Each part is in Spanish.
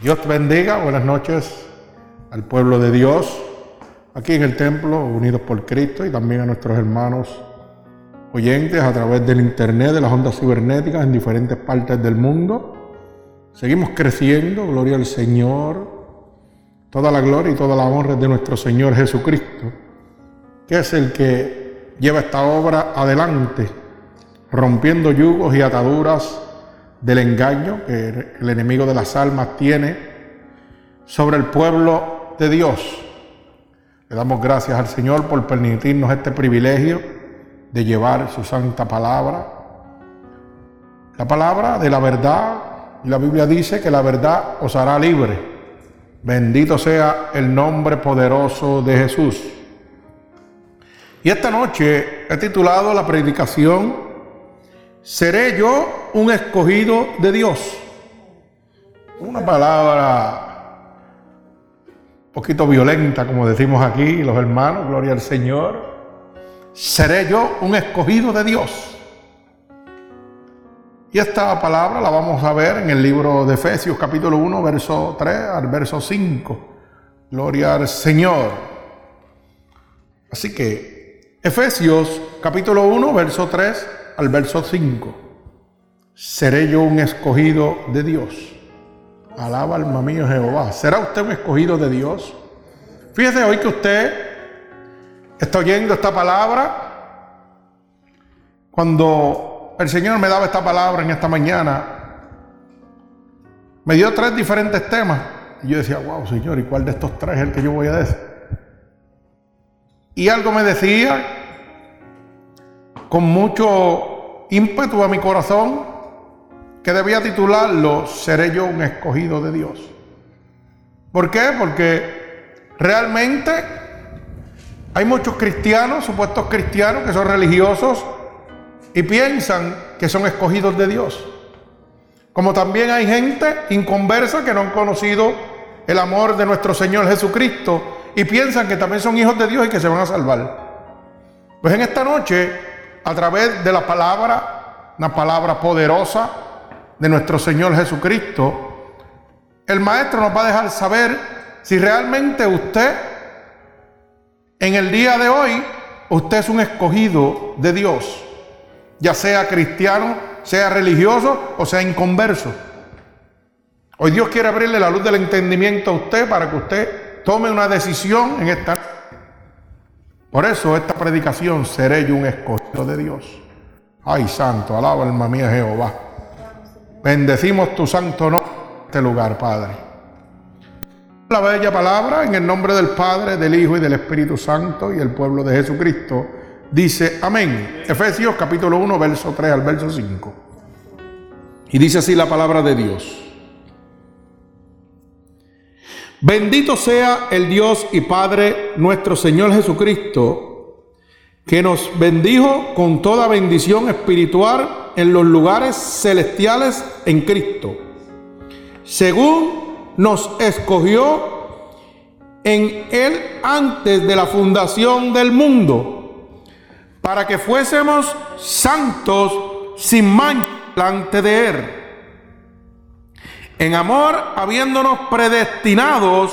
Dios te bendiga, buenas noches al pueblo de Dios, aquí en el templo, unidos por Cristo, y también a nuestros hermanos oyentes a través del Internet, de las ondas cibernéticas en diferentes partes del mundo. Seguimos creciendo, gloria al Señor. Toda la gloria y toda la honra de nuestro Señor Jesucristo, que es el que lleva esta obra adelante, rompiendo yugos y ataduras del engaño que el enemigo de las almas tiene sobre el pueblo de Dios. Le damos gracias al Señor por permitirnos este privilegio de llevar su santa palabra. La palabra de la verdad, y la Biblia dice que la verdad os hará libre. Bendito sea el nombre poderoso de Jesús. Y esta noche he titulado la predicación ¿Seré yo un escogido de Dios? Una palabra un poquito violenta, como decimos aquí los hermanos, gloria al Señor. ¿Seré yo un escogido de Dios? Y esta palabra la vamos a ver en el libro de Efesios capítulo 1, verso 3 al verso 5. Gloria al Señor. Así que Efesios capítulo 1, verso 3 al verso 5. Seré yo un escogido de Dios. Alaba alma mío Jehová. ¿Será usted un escogido de Dios? Fíjese hoy que usted está oyendo esta palabra. Cuando el Señor me daba esta palabra en esta mañana, me dio tres diferentes temas. Y yo decía, wow, Señor, ¿y cuál de estos tres es el que yo voy a decir? Y algo me decía con mucho ímpetu a mi corazón que debía titularlo Seré yo un escogido de Dios. ¿Por qué? Porque realmente hay muchos cristianos, supuestos cristianos, que son religiosos y piensan que son escogidos de Dios. Como también hay gente inconversa que no han conocido el amor de nuestro Señor Jesucristo y piensan que también son hijos de Dios y que se van a salvar. Pues en esta noche a través de la palabra, una palabra poderosa de nuestro Señor Jesucristo, el Maestro nos va a dejar saber si realmente usted, en el día de hoy, usted es un escogido de Dios, ya sea cristiano, sea religioso o sea inconverso. Hoy Dios quiere abrirle la luz del entendimiento a usted para que usted tome una decisión en esta por eso esta predicación seré yo un escogido de Dios. Ay, santo, alaba alma mía Jehová. Bendecimos tu santo nombre en este lugar, Padre. La bella palabra en el nombre del Padre, del Hijo y del Espíritu Santo y el pueblo de Jesucristo dice amén. Efesios capítulo 1, verso 3 al verso 5. Y dice así la palabra de Dios. Bendito sea el Dios y Padre nuestro Señor Jesucristo, que nos bendijo con toda bendición espiritual en los lugares celestiales en Cristo, según nos escogió en Él antes de la fundación del mundo, para que fuésemos santos sin mancha delante de Él en amor habiéndonos predestinados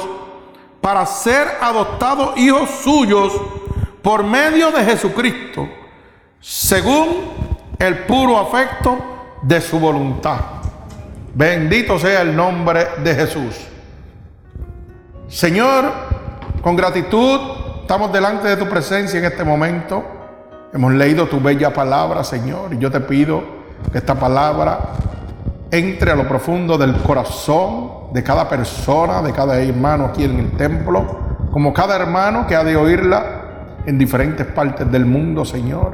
para ser adoptados hijos suyos por medio de Jesucristo, según el puro afecto de su voluntad. Bendito sea el nombre de Jesús. Señor, con gratitud estamos delante de tu presencia en este momento. Hemos leído tu bella palabra, Señor, y yo te pido que esta palabra entre a lo profundo del corazón de cada persona, de cada hermano aquí en el templo, como cada hermano que ha de oírla en diferentes partes del mundo, Señor.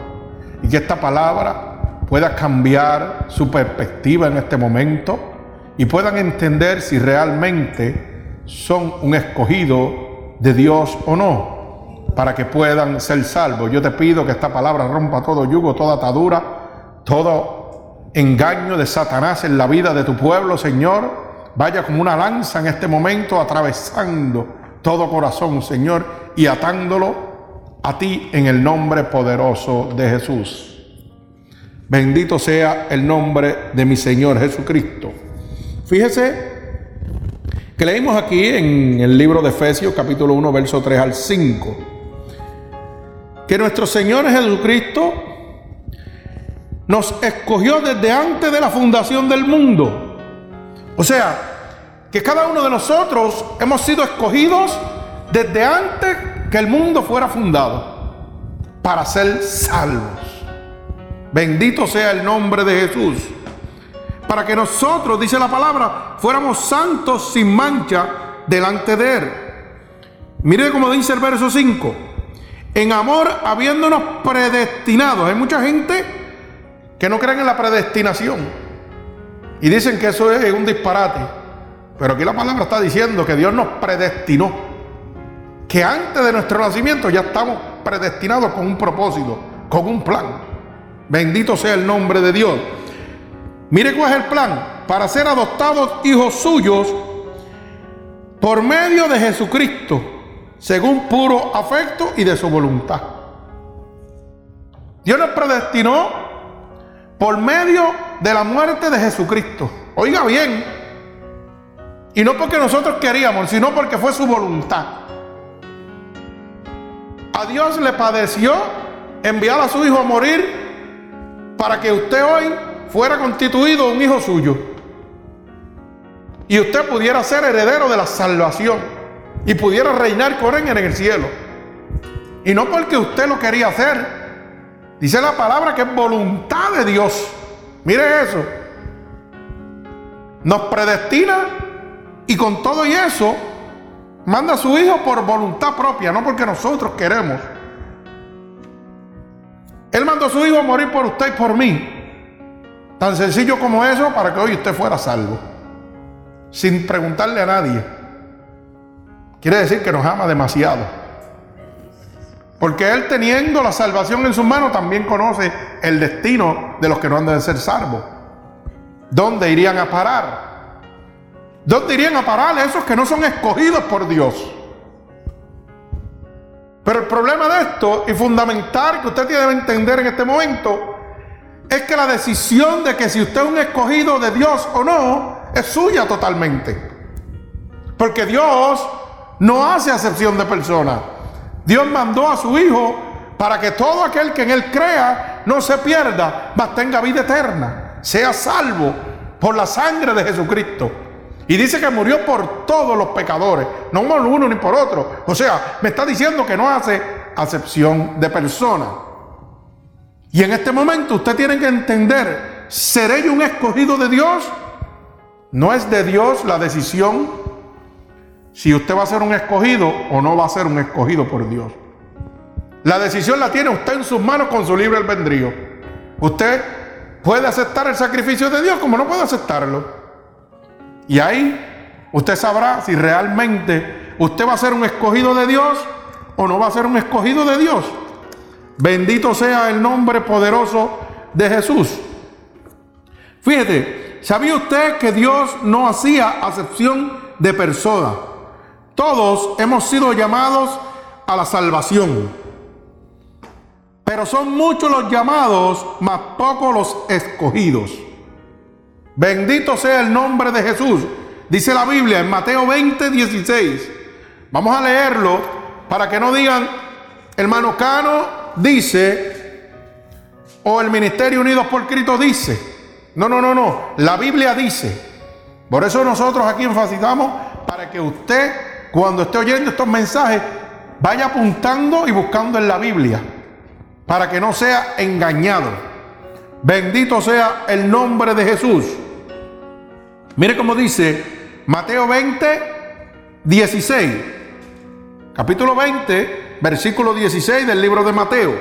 Y que esta palabra pueda cambiar su perspectiva en este momento y puedan entender si realmente son un escogido de Dios o no, para que puedan ser salvos. Yo te pido que esta palabra rompa todo yugo, toda atadura, todo engaño de Satanás en la vida de tu pueblo, Señor, vaya como una lanza en este momento atravesando todo corazón, Señor, y atándolo a ti en el nombre poderoso de Jesús. Bendito sea el nombre de mi Señor Jesucristo. Fíjese que leímos aquí en el libro de Efesios capítulo 1 verso 3 al 5. Que nuestro Señor Jesucristo nos escogió desde antes de la fundación del mundo. O sea, que cada uno de nosotros hemos sido escogidos desde antes que el mundo fuera fundado para ser salvos. Bendito sea el nombre de Jesús. Para que nosotros, dice la palabra, fuéramos santos sin mancha delante de Él. Mire cómo dice el verso 5. En amor, habiéndonos predestinados. Hay mucha gente que no creen en la predestinación. Y dicen que eso es un disparate. Pero aquí la palabra está diciendo que Dios nos predestinó. Que antes de nuestro nacimiento ya estamos predestinados con un propósito, con un plan. Bendito sea el nombre de Dios. Mire cuál es el plan. Para ser adoptados hijos suyos por medio de Jesucristo, según puro afecto y de su voluntad. Dios nos predestinó por medio de la muerte de Jesucristo. Oiga bien. Y no porque nosotros queríamos, sino porque fue su voluntad. A Dios le padeció enviar a su hijo a morir para que usted hoy fuera constituido un hijo suyo. Y usted pudiera ser heredero de la salvación y pudiera reinar con él en el cielo. Y no porque usted lo quería hacer. Dice la palabra que es voluntad de Dios. Mire eso. Nos predestina y con todo y eso manda a su hijo por voluntad propia, no porque nosotros queremos. Él mandó a su hijo a morir por usted y por mí. Tan sencillo como eso para que hoy usted fuera salvo. Sin preguntarle a nadie. Quiere decir que nos ama demasiado. Porque Él teniendo la salvación en sus manos también conoce el destino de los que no han de ser salvos. ¿Dónde irían a parar? ¿Dónde irían a parar esos que no son escogidos por Dios? Pero el problema de esto, y fundamental que usted tiene que entender en este momento, es que la decisión de que si usted es un escogido de Dios o no, es suya totalmente. Porque Dios no hace acepción de personas. Dios mandó a su Hijo para que todo aquel que en Él crea no se pierda, mas tenga vida eterna, sea salvo por la sangre de Jesucristo. Y dice que murió por todos los pecadores, no por uno ni por otro. O sea, me está diciendo que no hace acepción de persona. Y en este momento usted tiene que entender, ¿seré yo un escogido de Dios? No es de Dios la decisión si usted va a ser un escogido o no va a ser un escogido por Dios. La decisión la tiene usted en sus manos con su libre albedrío. Usted puede aceptar el sacrificio de Dios como no puede aceptarlo. Y ahí usted sabrá si realmente usted va a ser un escogido de Dios o no va a ser un escogido de Dios. Bendito sea el nombre poderoso de Jesús. Fíjate, ¿sabía usted que Dios no hacía acepción de personas? Todos hemos sido llamados a la salvación. Pero son muchos los llamados, más pocos los escogidos. Bendito sea el nombre de Jesús. Dice la Biblia en Mateo 20, 16. Vamos a leerlo para que no digan, hermano Cano dice, o el Ministerio Unidos por Cristo dice. No, no, no, no. La Biblia dice. Por eso nosotros aquí enfatizamos para que usted, cuando esté oyendo estos mensajes, vaya apuntando y buscando en la Biblia. Para que no sea engañado. Bendito sea el nombre de Jesús. Mire cómo dice Mateo 20, 16. Capítulo 20, versículo 16 del libro de Mateo.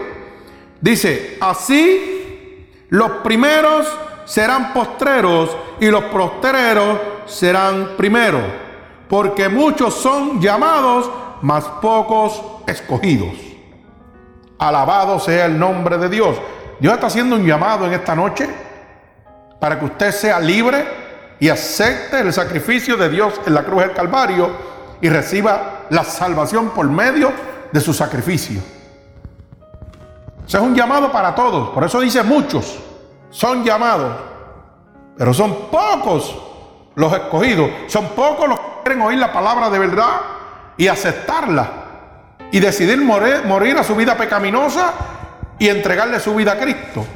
Dice, así los primeros serán postreros y los postreros serán primeros, porque muchos son llamados, mas pocos escogidos. Alabado sea el nombre de Dios. Dios está haciendo un llamado en esta noche para que usted sea libre y acepte el sacrificio de Dios en la cruz del Calvario y reciba la salvación por medio de su sacrificio. Ese es un llamado para todos. Por eso dice muchos son llamados. Pero son pocos los escogidos. Son pocos los quieren oír la palabra de verdad y aceptarla y decidir morir, morir a su vida pecaminosa y entregarle su vida a Cristo.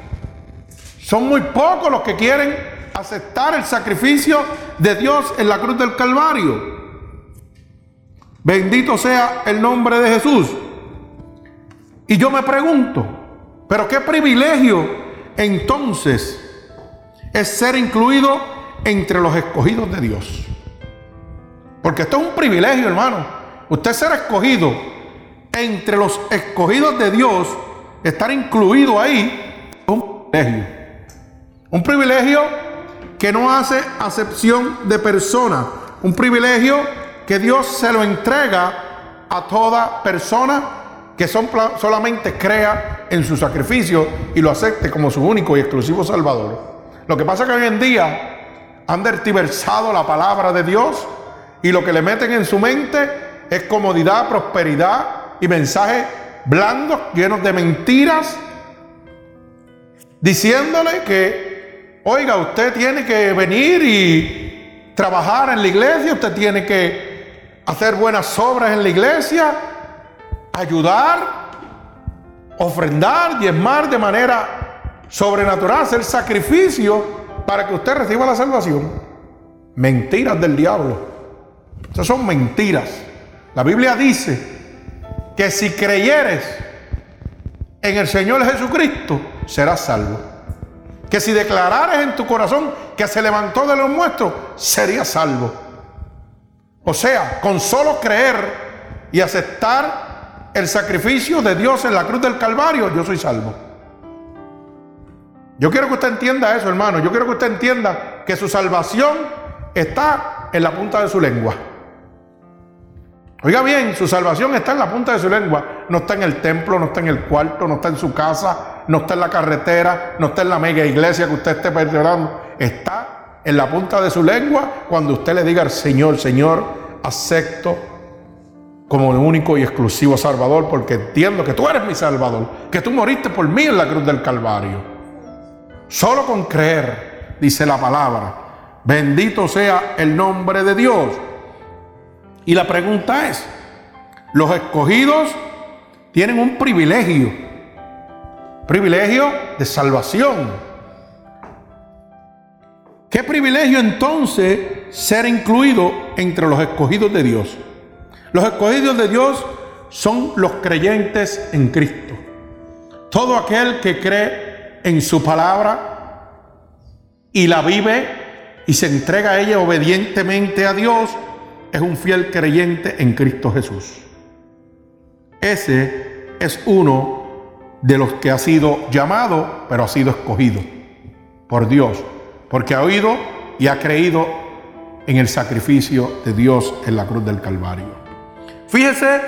Son muy pocos los que quieren aceptar el sacrificio de Dios en la cruz del Calvario. Bendito sea el nombre de Jesús. Y yo me pregunto, pero qué privilegio entonces es ser incluido entre los escogidos de Dios. Porque esto es un privilegio, hermano. Usted ser escogido entre los escogidos de Dios, estar incluido ahí, es un privilegio. Un privilegio que no hace acepción de persona. Un privilegio que Dios se lo entrega a toda persona que son, solamente crea en su sacrificio y lo acepte como su único y exclusivo Salvador. Lo que pasa es que hoy en día han dertiversado la palabra de Dios y lo que le meten en su mente es comodidad, prosperidad y mensajes blandos, llenos de mentiras, diciéndole que Oiga, usted tiene que venir y trabajar en la iglesia, usted tiene que hacer buenas obras en la iglesia, ayudar, ofrendar, diezmar de manera sobrenatural, hacer sacrificio para que usted reciba la salvación. Mentiras del diablo. Esas son mentiras. La Biblia dice que si creyeres en el Señor Jesucristo, serás salvo que si declarares en tu corazón que se levantó de los muertos, sería salvo. O sea, con solo creer y aceptar el sacrificio de Dios en la cruz del Calvario, yo soy salvo. Yo quiero que usted entienda eso, hermano. Yo quiero que usted entienda que su salvación está en la punta de su lengua. Oiga bien, su salvación está en la punta de su lengua. No está en el templo, no está en el cuarto, no está en su casa, no está en la carretera, no está en la mega iglesia que usted esté perdonando, está en la punta de su lengua cuando usted le diga al Señor, Señor, acepto como el único y exclusivo Salvador, porque entiendo que tú eres mi Salvador, que tú moriste por mí en la cruz del Calvario. Solo con creer, dice la palabra, bendito sea el nombre de Dios. Y la pregunta es, los escogidos tienen un privilegio Privilegio de salvación. ¿Qué privilegio entonces ser incluido entre los escogidos de Dios? Los escogidos de Dios son los creyentes en Cristo. Todo aquel que cree en su palabra y la vive y se entrega a ella obedientemente a Dios es un fiel creyente en Cristo Jesús. Ese es uno de los que ha sido llamado, pero ha sido escogido por Dios, porque ha oído y ha creído en el sacrificio de Dios en la cruz del Calvario. Fíjese,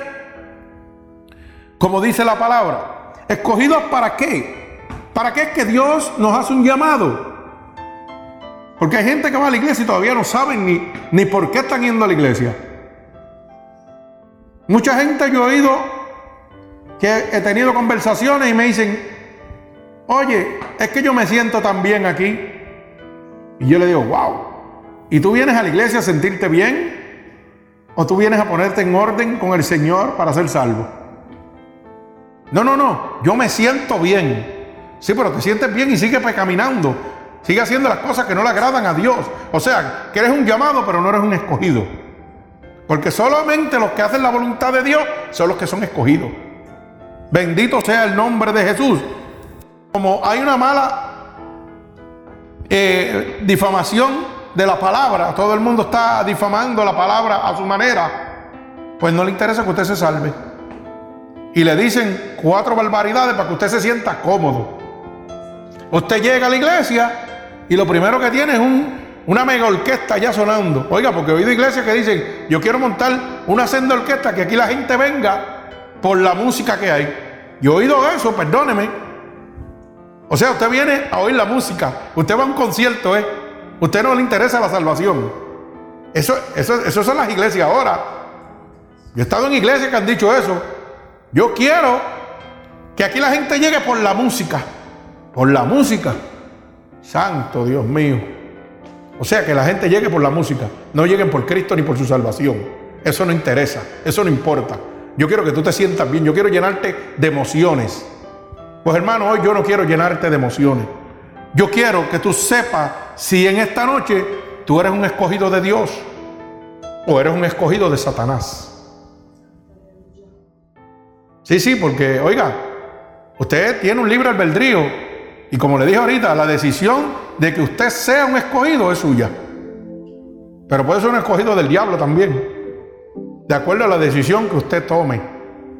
como dice la palabra, escogidos para qué? ¿Para qué es que Dios nos hace un llamado? Porque hay gente que va a la iglesia y todavía no saben ni, ni por qué están yendo a la iglesia. Mucha gente yo he oído que he tenido conversaciones y me dicen, oye, es que yo me siento tan bien aquí. Y yo le digo, wow, ¿y tú vienes a la iglesia a sentirte bien? ¿O tú vienes a ponerte en orden con el Señor para ser salvo? No, no, no, yo me siento bien. Sí, pero te sientes bien y sigue pecaminando. Sigue haciendo las cosas que no le agradan a Dios. O sea, que eres un llamado, pero no eres un escogido. Porque solamente los que hacen la voluntad de Dios son los que son escogidos. Bendito sea el nombre de Jesús. Como hay una mala eh, difamación de la palabra, todo el mundo está difamando la palabra a su manera, pues no le interesa que usted se salve. Y le dicen cuatro barbaridades para que usted se sienta cómodo. Usted llega a la iglesia y lo primero que tiene es una mega orquesta ya sonando. Oiga, porque he oído iglesias que dicen, yo quiero montar una senda orquesta que aquí la gente venga por la música que hay. Yo he oído eso, perdóneme. O sea, usted viene a oír la música, usted va a un concierto, ¿eh? Usted no le interesa la salvación. Eso, eso, eso son las iglesias ahora. Yo he estado en iglesias que han dicho eso. Yo quiero que aquí la gente llegue por la música. Por la música. Santo Dios mío. O sea, que la gente llegue por la música, no lleguen por Cristo ni por su salvación. Eso no interesa, eso no importa. Yo quiero que tú te sientas bien, yo quiero llenarte de emociones. Pues hermano, hoy yo no quiero llenarte de emociones. Yo quiero que tú sepas si en esta noche tú eres un escogido de Dios o eres un escogido de Satanás. Sí, sí, porque, oiga, usted tiene un libre albedrío y como le dije ahorita, la decisión de que usted sea un escogido es suya. Pero puede ser un escogido del diablo también, de acuerdo a la decisión que usted tome.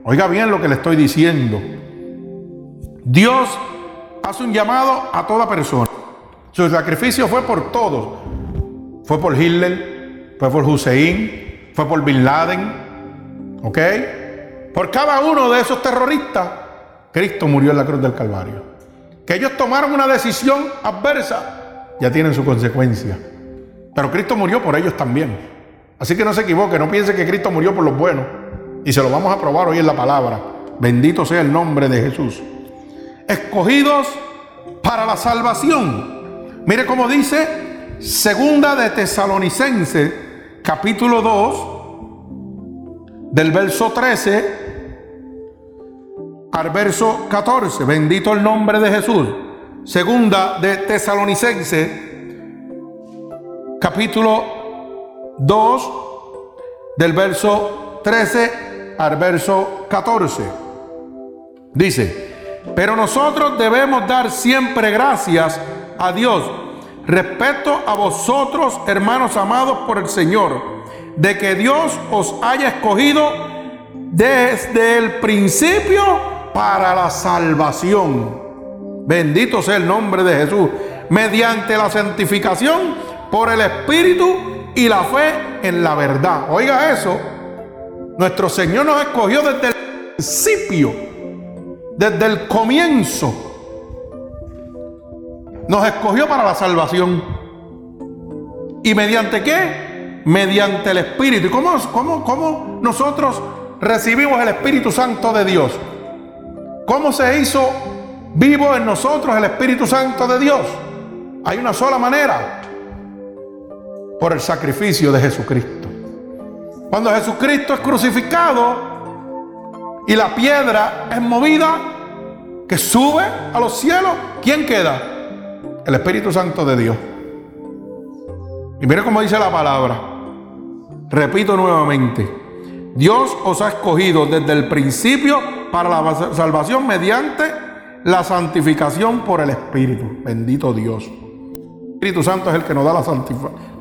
Oiga bien lo que le estoy diciendo. Dios hace un llamado a toda persona. Su sacrificio fue por todos. Fue por Hitler, fue por Hussein, fue por Bin Laden. ¿Ok? Por cada uno de esos terroristas, Cristo murió en la cruz del Calvario. Que ellos tomaron una decisión adversa, ya tienen su consecuencia. Pero Cristo murió por ellos también. Así que no se equivoque, no piense que Cristo murió por los buenos. Y se lo vamos a probar hoy en la palabra. Bendito sea el nombre de Jesús. Escogidos para la salvación. Mire cómo dice Segunda de Tesalonicense, capítulo 2, del verso 13 al verso 14. Bendito el nombre de Jesús. Segunda de Tesalonicense, capítulo 2, del verso 13 al verso 14. Dice, pero nosotros debemos dar siempre gracias a Dios respecto a vosotros, hermanos amados por el Señor, de que Dios os haya escogido desde el principio para la salvación. Bendito sea el nombre de Jesús. Mediante la santificación por el Espíritu y la fe en la verdad. Oiga eso. Nuestro Señor nos escogió desde el principio, desde el comienzo. Nos escogió para la salvación. ¿Y mediante qué? Mediante el Espíritu. ¿Y cómo, cómo, cómo nosotros recibimos el Espíritu Santo de Dios? ¿Cómo se hizo vivo en nosotros el Espíritu Santo de Dios? Hay una sola manera, por el sacrificio de Jesucristo. Cuando Jesucristo es crucificado y la piedra es movida, que sube a los cielos, ¿quién queda? El Espíritu Santo de Dios. Y mire cómo dice la palabra. Repito nuevamente. Dios os ha escogido desde el principio para la salvación mediante la santificación por el Espíritu. Bendito Dios. El Espíritu Santo es el que nos da la,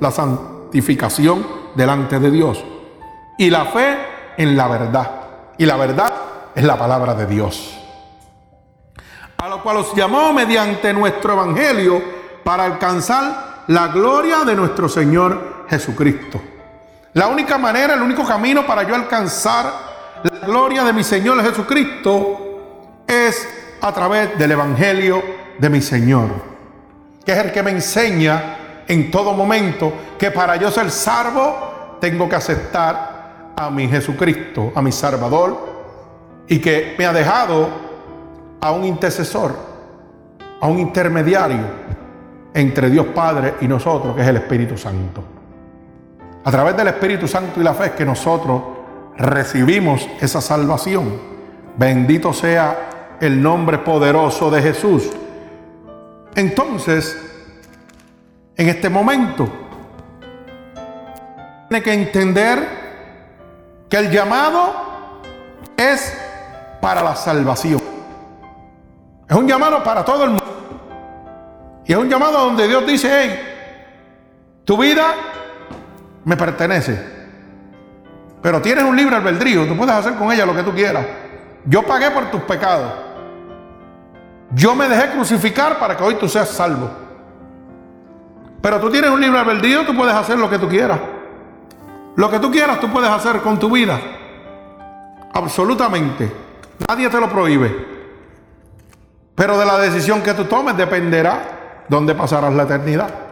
la santificación delante de Dios. Y la fe en la verdad. Y la verdad es la palabra de Dios. A lo cual os llamó mediante nuestro Evangelio para alcanzar la gloria de nuestro Señor Jesucristo. La única manera, el único camino para yo alcanzar la gloria de mi Señor Jesucristo es a través del Evangelio de mi Señor, que es el que me enseña en todo momento que para yo ser salvo tengo que aceptar a mi Jesucristo, a mi Salvador, y que me ha dejado a un intercesor, a un intermediario entre Dios Padre y nosotros, que es el Espíritu Santo. A través del Espíritu Santo y la fe que nosotros recibimos esa salvación. Bendito sea el nombre poderoso de Jesús. Entonces, en este momento, tiene que entender que el llamado es para la salvación. Es un llamado para todo el mundo. Y es un llamado donde Dios dice, hey, tu vida me pertenece. Pero tienes un libre albedrío, tú puedes hacer con ella lo que tú quieras. Yo pagué por tus pecados. Yo me dejé crucificar para que hoy tú seas salvo. Pero tú tienes un libre albedrío, tú puedes hacer lo que tú quieras. Lo que tú quieras tú puedes hacer con tu vida. Absolutamente. Nadie te lo prohíbe. Pero de la decisión que tú tomes dependerá dónde pasarás la eternidad.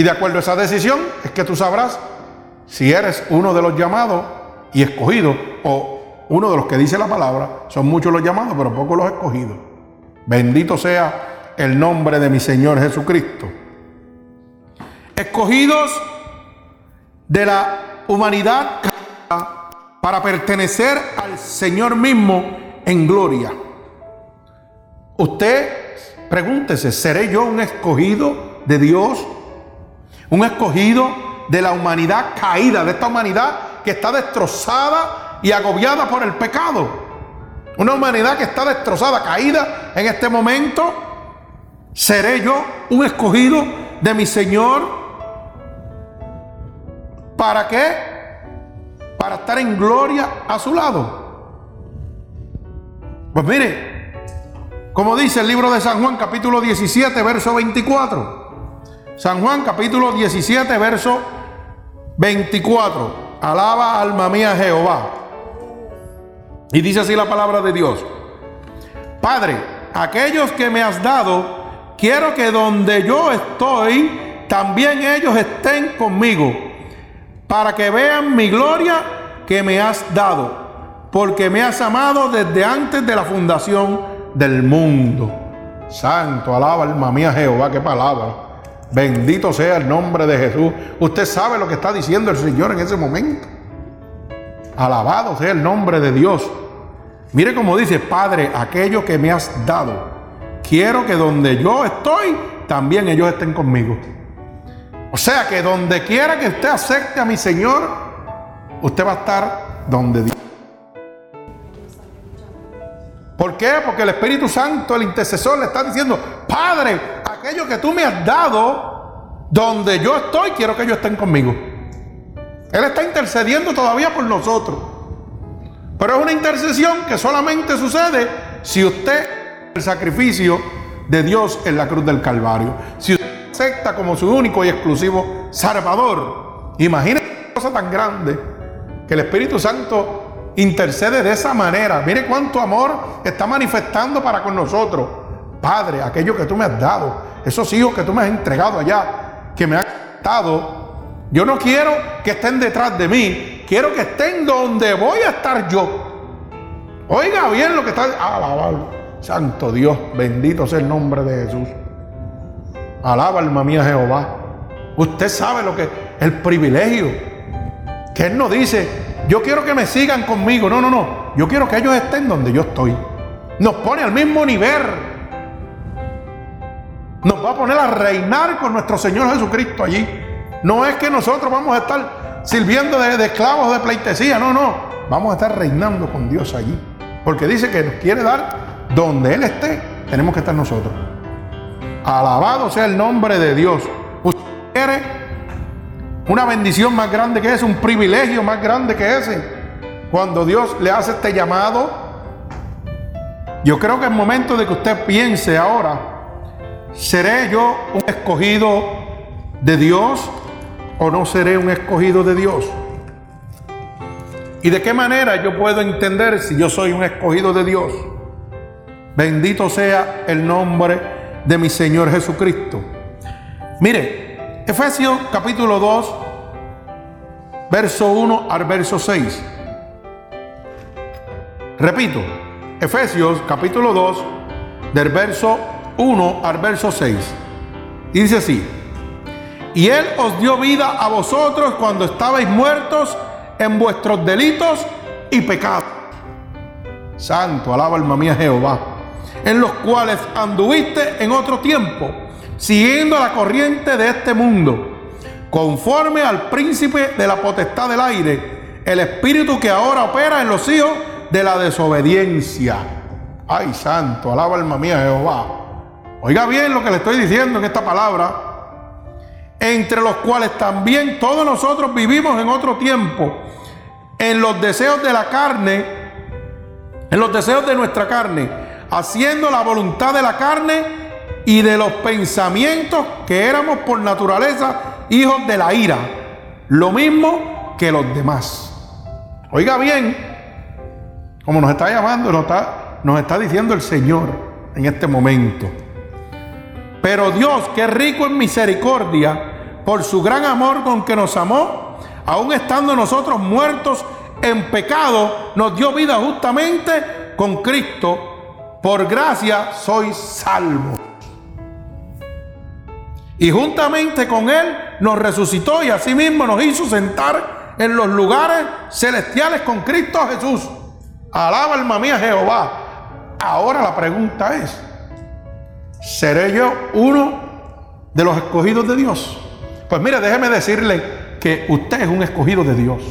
Y de acuerdo a esa decisión es que tú sabrás si eres uno de los llamados y escogidos, o uno de los que dice la palabra, son muchos los llamados, pero pocos los escogidos. Bendito sea el nombre de mi Señor Jesucristo. escogidos de la humanidad para pertenecer al Señor mismo en gloria. Usted pregúntese, ¿seré yo un escogido de Dios? ¿Un escogido de la humanidad caída, de esta humanidad que está destrozada y agobiada por el pecado? Una humanidad que está destrozada, caída en este momento. ¿Seré yo un escogido de mi Señor? ¿Para qué? Para estar en gloria a su lado. Pues mire, como dice el libro de San Juan capítulo 17, verso 24. San Juan capítulo 17, verso 24. Alaba alma mía Jehová. Y dice así la palabra de Dios. Padre, aquellos que me has dado, quiero que donde yo estoy, también ellos estén conmigo, para que vean mi gloria que me has dado porque me has amado desde antes de la fundación del mundo. Santo, alaba alma mía Jehová, qué palabra. Bendito sea el nombre de Jesús. Usted sabe lo que está diciendo el Señor en ese momento. Alabado sea el nombre de Dios. Mire cómo dice, Padre, aquello que me has dado, quiero que donde yo estoy, también ellos estén conmigo. O sea que donde quiera que usted acepte a mi Señor, usted va a estar donde Dios. ¿Por qué? Porque el Espíritu Santo, el intercesor, le está diciendo, Padre, aquello que tú me has dado, donde yo estoy, quiero que ellos estén conmigo. Él está intercediendo todavía por nosotros. Pero es una intercesión que solamente sucede si usted el sacrificio de Dios en la cruz del Calvario. Si usted acepta como su único y exclusivo Salvador. Imagínese una cosa tan grande que el Espíritu Santo intercede de esa manera. Mire cuánto amor está manifestando para con nosotros. Padre, aquello que tú me has dado, esos hijos que tú me has entregado allá, que me han dado, yo no quiero que estén detrás de mí, quiero que estén donde voy a estar yo. Oiga bien lo que está. Alabado. Santo Dios, bendito sea el nombre de Jesús. Alaba alma mía Jehová. Usted sabe lo que el privilegio que Él nos dice, yo quiero que me sigan conmigo. No, no, no. Yo quiero que ellos estén donde yo estoy. Nos pone al mismo nivel. Nos va a poner a reinar con nuestro Señor Jesucristo allí. No es que nosotros vamos a estar sirviendo de, esclavos de pleitesía. No, no. Vamos a estar reinando con Dios allí. Porque dice que nos quiere dar donde Él esté. Tenemos que estar nosotros. Alabado sea el nombre de Dios. Usted quiere una bendición más grande que ese, un privilegio más grande que ese. Cuando Dios le hace este llamado, yo creo que es momento de que usted piense ahora, ¿seré yo un escogido de Dios o no seré un escogido de Dios? ¿Y de qué manera yo puedo entender si yo soy un escogido de Dios? Bendito sea el nombre de mi Señor Jesucristo. Mire, Efesios capítulo 2, verso 1 al verso 6. Repito, Efesios capítulo 2, del verso 1 al verso 6. Dice así, y Él os dio vida a vosotros cuando estabais muertos en vuestros delitos y pecados. Santo, alaba alma mía Jehová, en los cuales anduviste en otro tiempo siguiendo la corriente de este mundo, conforme al príncipe de la potestad del aire, el espíritu que ahora opera en los hijos de la desobediencia. Ay, santo, alaba alma mía Jehová. Oiga bien lo que le estoy diciendo en esta palabra. Entre los cuales también todos nosotros vivimos en otro tiempo, en los deseos de la carne, en los deseos de nuestra carne, haciendo la voluntad de la carne y de los pensamientos que éramos por naturaleza hijos de la ira, lo mismo que los demás. Oiga bien, como nos está llamando, nos está, nos está diciendo el Señor en este momento. Pero Dios, que es rico en misericordia, por su gran amor con que nos amó, aun estando nosotros muertos en pecado, nos dio vida justamente con Cristo. Por gracia soy salvo. Y juntamente con Él nos resucitó y asimismo nos hizo sentar en los lugares celestiales con Cristo Jesús. Alaba alma mía Jehová. Ahora la pregunta es, ¿seré yo uno de los escogidos de Dios? Pues mire, déjeme decirle que usted es un escogido de Dios.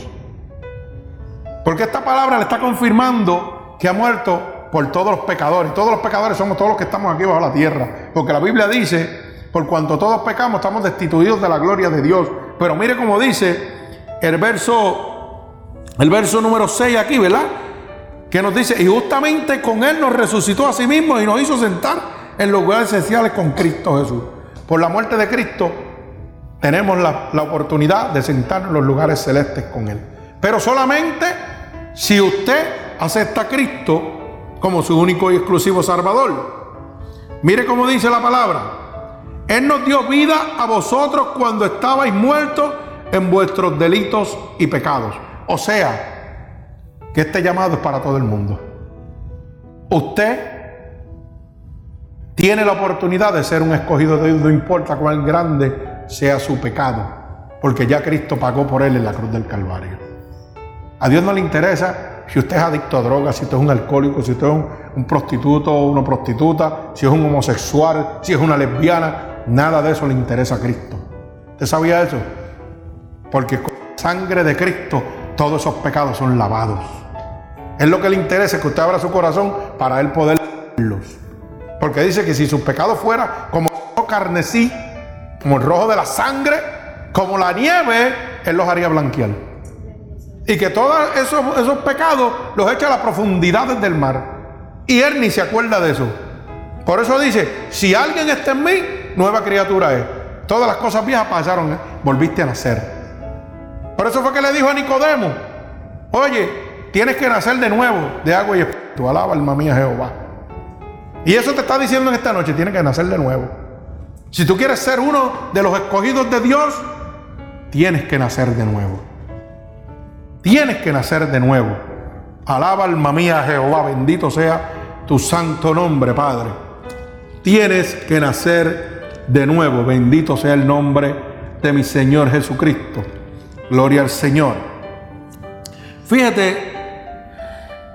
Porque esta palabra le está confirmando que ha muerto por todos los pecadores. Todos los pecadores somos todos los que estamos aquí bajo la tierra. Porque la Biblia dice por cuanto todos pecamos, estamos destituidos de la gloria de Dios. Pero mire cómo dice el verso, el verso número 6 aquí, ¿verdad? Que nos dice, y justamente con Él nos resucitó a sí mismo y nos hizo sentar en los lugares esenciales con Cristo Jesús. Por la muerte de Cristo tenemos la, oportunidad de sentarnos en los lugares celestes con Él. Pero solamente si usted acepta a Cristo como su único y exclusivo Salvador. Mire cómo dice la palabra. Él nos dio vida a vosotros cuando estabais muertos en vuestros delitos y pecados. O sea, que este llamado es para todo el mundo. Usted tiene la oportunidad de ser un escogido de Dios, no importa cuán grande sea su pecado, porque ya Cristo pagó por él en la cruz del Calvario. A Dios no le interesa si usted es adicto a drogas, si usted es un alcohólico, si usted es un, prostituto o una prostituta, si es un homosexual, si es una lesbiana, Nada de eso le interesa a Cristo. ¿Usted sabía eso? Porque con la sangre de Cristo todos esos pecados son lavados. Es lo que le interesa que usted abra su corazón para él poder verlos. Porque dice que si sus pecados fuera como carnesí, como el rojo de la sangre, como la nieve, él los haría blanquear. Y que todos esos, esos pecados los echa a las profundidades del mar. Y él ni se acuerda de eso. Por eso dice, si alguien está en mí, nueva criatura es. Todas las cosas viejas pasaron, ¿eh? volviste a nacer. Por eso fue que le dijo a Nicodemo, oye, tienes que nacer de nuevo de agua y espíritu. Alaba alma mía Jehová. Y eso te está diciendo en esta noche, tienes que nacer de nuevo. Si tú quieres ser uno de los escogidos de Dios, tienes que nacer de nuevo. Tienes que nacer de nuevo. Alaba alma mía Jehová, bendito sea tu santo nombre, Padre. Tienes que nacer de nuevo. Bendito sea el nombre de mi Señor Jesucristo. Gloria al Señor. Fíjate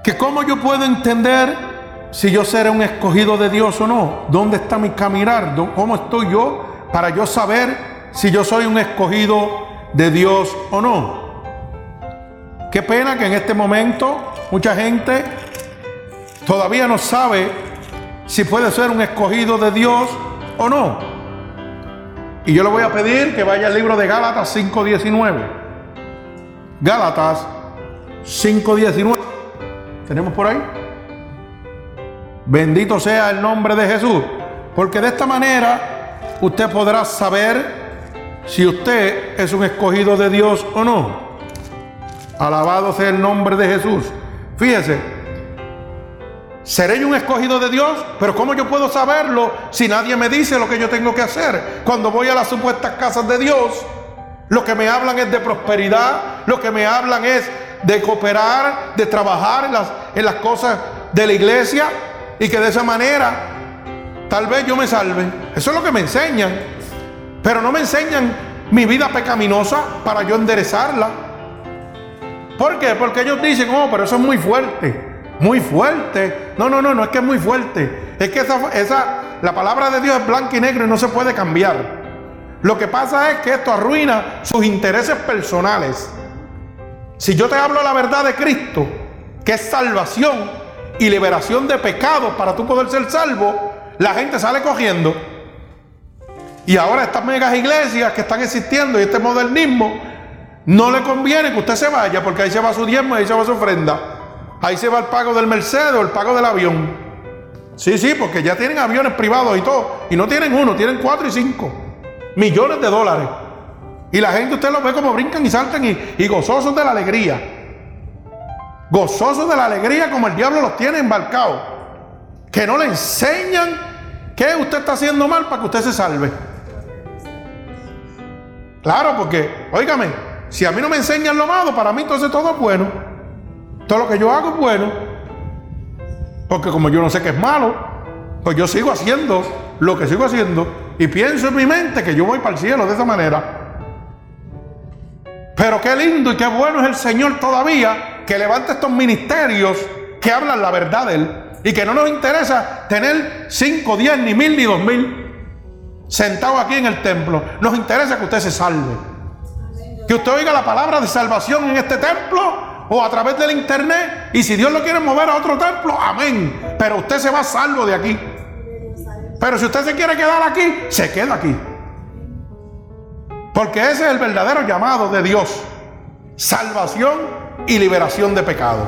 que cómo yo puedo entender si yo seré un escogido de Dios o no. ¿Dónde está mi caminar? ¿Cómo estoy yo para yo saber si yo soy un escogido de Dios o no? Qué pena que en este momento mucha gente todavía no sabe si puede ser un escogido de Dios o no. Y yo le voy a pedir que vaya al libro de Gálatas 5.19. Gálatas 5.19. ¿Tenemos por ahí? Bendito sea el nombre de Jesús. Porque de esta manera usted podrá saber si usted es un escogido de Dios o no. Alabado sea el nombre de Jesús. Fíjese, ¿Seré yo un escogido de Dios? Pero ¿cómo yo puedo saberlo si nadie me dice lo que yo tengo que hacer? Cuando voy a las supuestas casas de Dios, lo que me hablan es de prosperidad, lo que me hablan es de cooperar, de trabajar en las, en las cosas de la iglesia y que de esa manera tal vez yo me salve. Eso es lo que me enseñan. Pero no me enseñan mi vida pecaminosa para yo enderezarla. ¿Por qué? Porque ellos dicen, oh, pero eso es muy fuerte muy fuerte. No, no, no, no es que es muy fuerte. Es que esa, esa, la palabra de Dios es blanca y negro y no se puede cambiar. Lo que pasa es que esto arruina sus intereses personales. Si yo te hablo la verdad de Cristo, que es salvación y liberación de pecados para tú poder ser salvo, la gente sale cogiendo. Y ahora estas megas iglesias que están existiendo y este modernismo, no le conviene que usted se vaya porque ahí se va su diezmo y ahí se va su ofrenda. Ahí se va el pago del Mercedes o el pago del avión. Sí, sí, porque ya tienen aviones privados y todo. Y no tienen uno, tienen cuatro y cinco. Millones de dólares. Y la gente, usted los ve como brincan y saltan y, gozosos de la alegría. Gozosos de la alegría como el diablo los tiene embarcados. Que no le enseñan qué usted está haciendo mal para que usted se salve. Claro, porque, óigame, si a mí no me enseñan lo malo, para mí entonces todo es bueno. Todo lo que yo hago es bueno. Porque como yo no sé que es malo, pues yo sigo haciendo lo que sigo haciendo. y pienso en mi mente que yo voy para el cielo de esa manera. Pero qué lindo y qué bueno es el Señor todavía que levanta estos ministerios que hablan la verdad de Él y que no nos interesa tener 5, 10, ni mil, ni dos mil sentados aquí en el templo. Nos interesa que usted se salve. Que usted oiga la palabra de salvación en este templo o a través del internet. Y si Dios lo quiere mover a otro templo, amén. Pero usted se va salvo de aquí. Pero si usted se quiere quedar aquí, se queda aquí. Porque ese es el verdadero llamado de Dios. Salvación y liberación de pecado.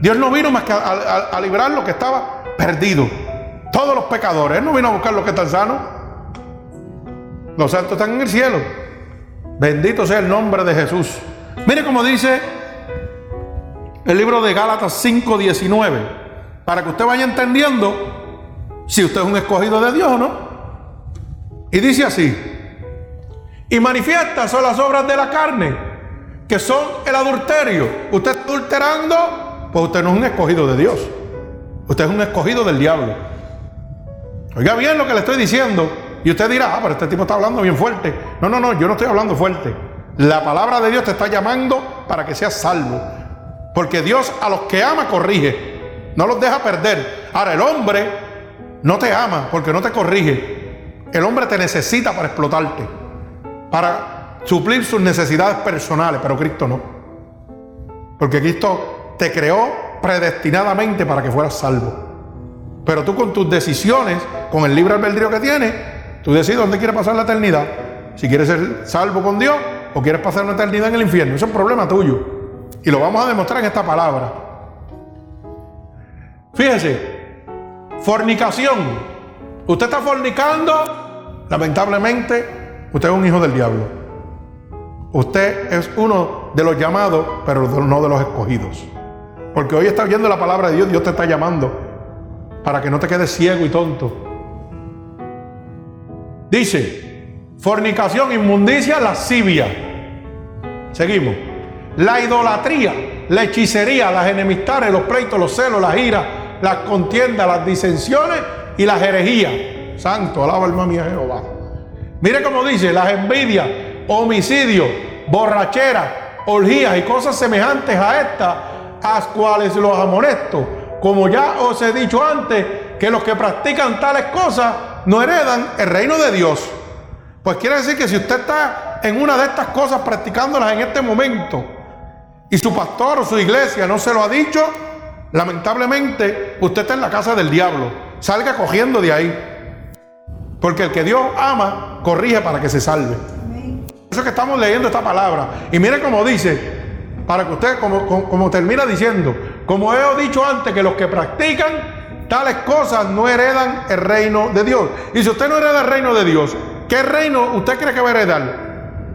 Dios no vino más que a, librar lo que estaba perdido. Todos los pecadores. Él no vino a buscar lo que están sanos. Los santos están en el cielo. Bendito sea el nombre de Jesús. Mire cómo dice el libro de Gálatas 5:19. Para que usted vaya entendiendo si usted es un escogido de Dios o no. Y dice así. Y manifiestas son las obras de la carne, que son el adulterio. Usted está adulterando, pues usted no es un escogido de Dios. Usted es un escogido del diablo. Oiga bien lo que le estoy diciendo. Y usted dirá, ah, pero este tipo está hablando bien fuerte. No, no, no, yo no estoy hablando fuerte. La palabra de Dios te está llamando para que seas salvo. Porque Dios a los que ama corrige. No los deja perder. Ahora, el hombre no te ama porque no te corrige. El hombre te necesita para explotarte para suplir sus necesidades personales, pero Cristo no. Porque Cristo te creó predestinadamente para que fueras salvo. Pero tú con tus decisiones, con el libre albedrío que tienes, tú decides dónde quieres pasar la eternidad. Si quieres ser salvo con Dios o quieres pasar una eternidad en el infierno. Eso es un problema tuyo. Y lo vamos a demostrar en esta palabra. Fíjese, fornicación. Usted está fornicando, lamentablemente, Usted es un hijo del diablo. Usted es uno de los llamados, pero no de los escogidos. Porque hoy está oyendo la palabra de Dios, Dios te está llamando para que no te quedes ciego y tonto. Dice, fornicación, inmundicia, lascivia. Seguimos. La idolatría, la hechicería, las enemistades, los pleitos, los celos, las iras, las contiendas, las disensiones y las herejías. Santo, alaba alma mía Jehová. Mire cómo dice, las envidias, homicidios, borrachera, orgías y cosas semejantes a estas, a cuales los amonesto. Como ya os he dicho antes, que los que practican tales cosas no heredan el reino de Dios. Pues quiere decir que si usted está en una de estas cosas practicándolas en este momento y su pastor o su iglesia no se lo ha dicho, lamentablemente usted está en la casa del diablo. Salga cogiendo de ahí. Porque el que Dios ama, corrige para que se salve. Eso que estamos leyendo esta palabra. Y mire cómo dice, para que usted, como, como, termina diciendo, como he dicho antes, que los que practican tales cosas no heredan el reino de Dios. Y si usted no hereda el reino de Dios, ¿qué reino usted cree que va a heredar?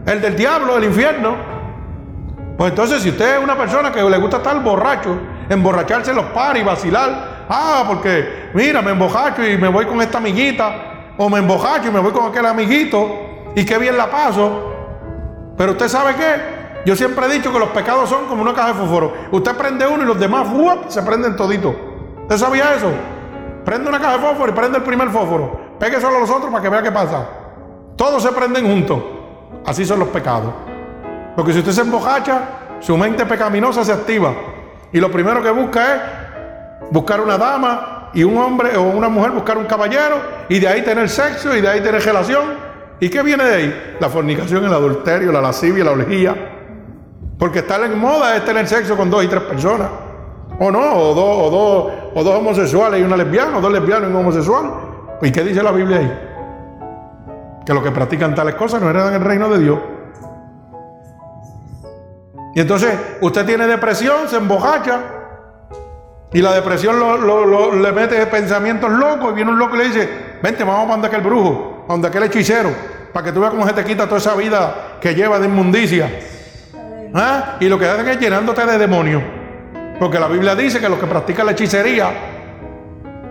¿El del diablo, el infierno? Pues entonces, si usted es una persona que le gusta estar borracho, emborracharse en los pares y vacilar, ah, porque mira, me emborracho y me voy con esta amiguita o me embojacho y me voy con aquel amiguito y qué bien la paso. Pero usted sabe qué? Yo siempre he dicho que los pecados son como una caja de fósforo. Usted prende uno y los demás se prenden todito. ¿Usted sabía eso? Prende una caja de fósforo y prende el primer fósforo. Pegue solo a los otros para que vea qué pasa. Todos se prenden juntos. Así son los pecados. Porque si usted se embojacha, su mente pecaminosa se activa. Y lo primero que busca es buscar una dama, y un hombre o una mujer buscar un caballero y de ahí tener sexo y de ahí tener relación. ¿Y qué viene de ahí? La fornicación, el adulterio, la lascivia, la orgía. Porque estar en moda es tener sexo con dos y tres personas. O no, o dos, o dos, o dos homosexuales y una lesbiana, o dos lesbianos y un homosexual. ¿Y qué dice la Biblia ahí? Que los que practican tales cosas no heredan el reino de Dios. Y entonces usted tiene depresión, se embojacha, y la depresión le mete pensamientos locos y viene un loco y le dice, vente, vamos a donde aquel brujo, a donde aquel hechicero, para que tú veas cómo se te quita toda esa vida que lleva de inmundicia. ¿Ah? Y lo que hacen es llenándote de demonios. Porque la Biblia dice que los que practican la hechicería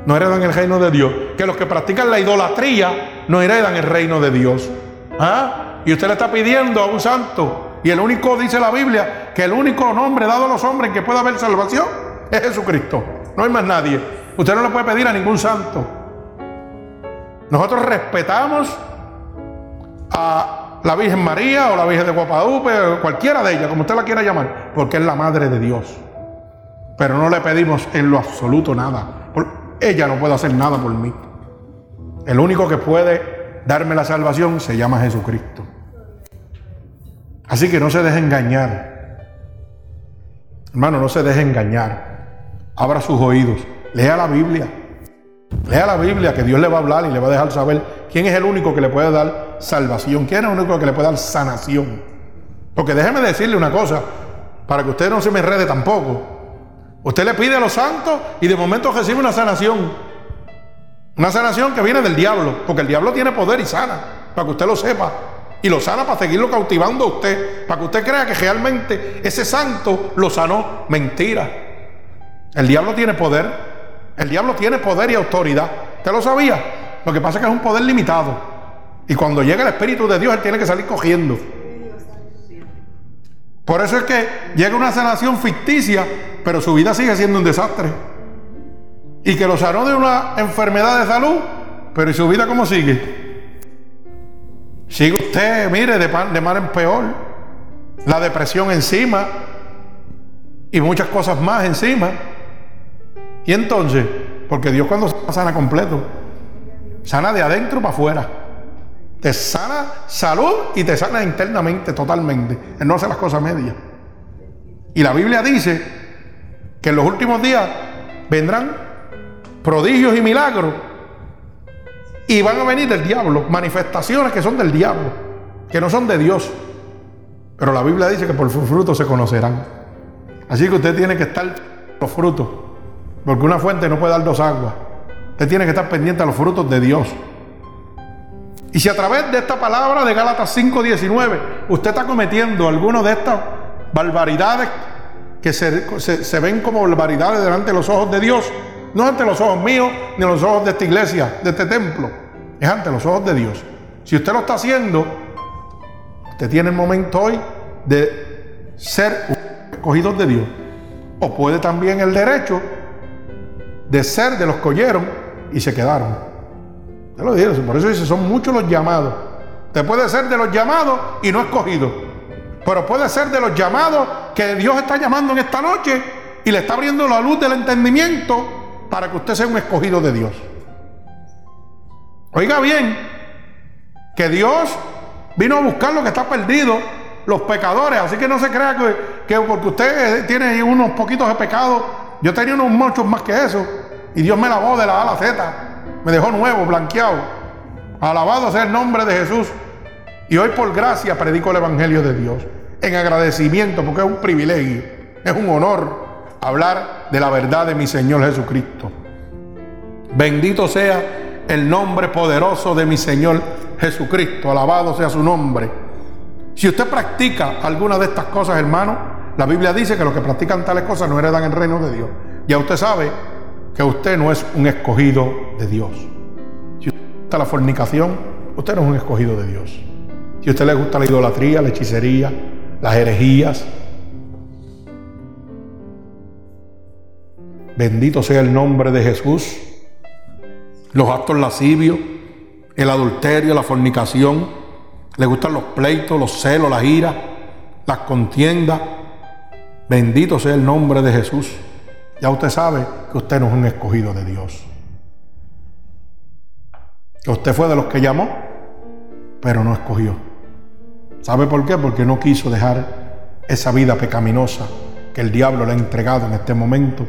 no heredan el reino de Dios. Que los que practican la idolatría no heredan el reino de Dios. ¿Ah? Y usted le está pidiendo a un santo. Y el único, dice la Biblia, que el único nombre dado a los hombres en que pueda haber salvación es Jesucristo. No hay más nadie. Usted no le puede pedir a ningún santo. Nosotros respetamos a la Virgen María o la Virgen de Guadalupe, cualquiera de ellas, como usted la quiera llamar, porque es la Madre de Dios. Pero no le pedimos en lo absoluto nada. Ella no puede hacer nada por mí. El único que puede darme la salvación se llama Jesucristo. Así que no se deje engañar. Hermano, no se deje engañar. Abra sus oídos. Lea la Biblia. Lea la Biblia que Dios le va a hablar y le va a dejar saber quién es el único que le puede dar salvación, quién es el único que le puede dar sanación. Porque déjeme decirle una cosa, para que usted no se me enrede tampoco. Usted le pide a los santos y de momento recibe una sanación. Una sanación que viene del diablo, porque el diablo tiene poder y sana, para que usted lo sepa. Y lo sana para seguirlo cautivando a usted, para que usted crea que realmente ese santo lo sanó. Mentira. El diablo tiene poder, el diablo tiene poder y autoridad. ¿Usted lo sabía? Lo que pasa es que es un poder limitado. Y cuando llega el Espíritu de Dios, Él tiene que salir cogiendo. Por eso es que llega una sanación ficticia, pero su vida sigue siendo un desastre. Y que lo sanó de una enfermedad de salud, pero ¿y su vida cómo sigue? Sigue usted, mire, de, de mal en peor. La depresión encima. Y muchas cosas más encima. Y entonces, porque Dios cuando sana completo, sana de adentro para afuera. Te sana salud y te sana internamente, totalmente. Él no hace las cosas medias. Y la Biblia dice que en los últimos días vendrán prodigios y milagros. Y van a venir del diablo, manifestaciones que son del diablo, que no son de Dios. Pero la Biblia dice que por sus frutos se conocerán. Así que usted tiene que estar los frutos. Porque una fuente no puede dar dos aguas. Usted tiene que estar pendiente a los frutos de Dios. Y si a través de esta palabra de Gálatas 5:19 usted está cometiendo alguna de estas barbaridades que se, ven como barbaridades delante de los ojos de Dios, no ante los ojos míos ni los ojos de esta iglesia, de este templo, es ante los ojos de Dios. Si usted lo está haciendo, usted tiene el momento hoy de ser escogido de Dios. O puede también el derecho de ser de los que oyeron y se quedaron. Ya lo dije, por eso dice, son muchos los llamados. Usted puede ser de los llamados y no escogido. Pero puede ser de los llamados que Dios está llamando en esta noche y le está abriendo la luz del entendimiento para que usted sea un escogido de Dios. Oiga bien, que Dios vino a buscar lo que está perdido, los pecadores. Así que no se crea que, que porque usted tiene unos poquitos de pecado, yo tenía unos muchos más que eso. Y Dios me lavó de la A Z. Me dejó nuevo, blanqueado. Alabado sea el nombre de Jesús. Y hoy por gracia predico el Evangelio de Dios. En agradecimiento, porque es un privilegio, es un honor hablar de la verdad de mi Señor Jesucristo. Bendito sea el nombre poderoso de mi Señor Jesucristo. Alabado sea su nombre. Si usted practica alguna de estas cosas, hermano, la Biblia dice que los que practican tales cosas no heredan el reino de Dios. Ya usted sabe que usted no es un escogido de Dios. Si usted le gusta la fornicación, usted no es un escogido de Dios. Si usted le gusta la idolatría, la hechicería, las herejías, bendito sea el nombre de Jesús. Los actos lascivios, el adulterio, la fornicación, le gustan los pleitos, los celos, las iras, las contiendas. Bendito sea el nombre de Jesús. Ya usted sabe que usted no es un escogido de Dios. Que usted fue de los que llamó, pero no escogió. ¿Sabe por qué? Porque no quiso dejar esa vida pecaminosa que el diablo le ha entregado en este momento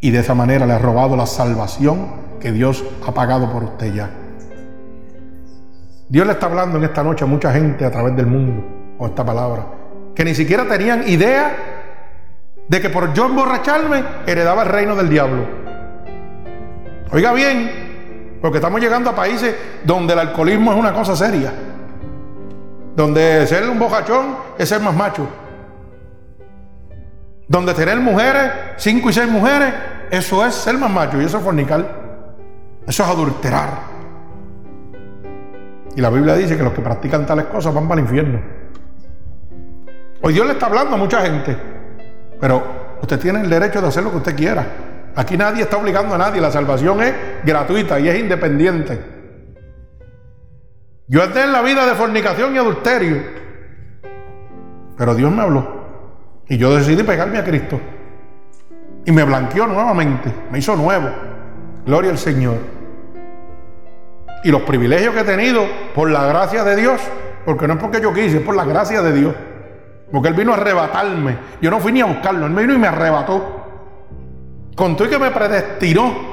y de esa manera le ha robado la salvación que Dios ha pagado por usted ya. Dios le está hablando en esta noche a mucha gente a través del mundo con esta palabra, que ni siquiera tenían idea de que por yo emborracharme heredaba el reino del diablo. Oiga bien, porque estamos llegando a países donde el alcoholismo es una cosa seria. Donde ser un bojachón es ser más macho. Donde tener mujeres, cinco y seis mujeres, eso es ser más macho y eso es fornicar. Eso es adulterar. Y la Biblia dice que los que practican tales cosas van para el infierno. Hoy Dios le está hablando a mucha gente. Pero usted tiene el derecho de hacer lo que usted quiera. Aquí nadie está obligando a nadie. La salvación es gratuita y es independiente. Yo andé en la vida de fornicación y adulterio. Pero Dios me habló. Y yo decidí pegarme a Cristo. Y me blanqueó nuevamente. Me hizo nuevo. Gloria al Señor. Y los privilegios que he tenido por la gracia de Dios. Porque no es porque yo quise, es por la gracia de Dios. Porque Él vino a arrebatarme. Yo no fui ni a buscarlo. Él me vino y me arrebató. Con todo y que me predestinó.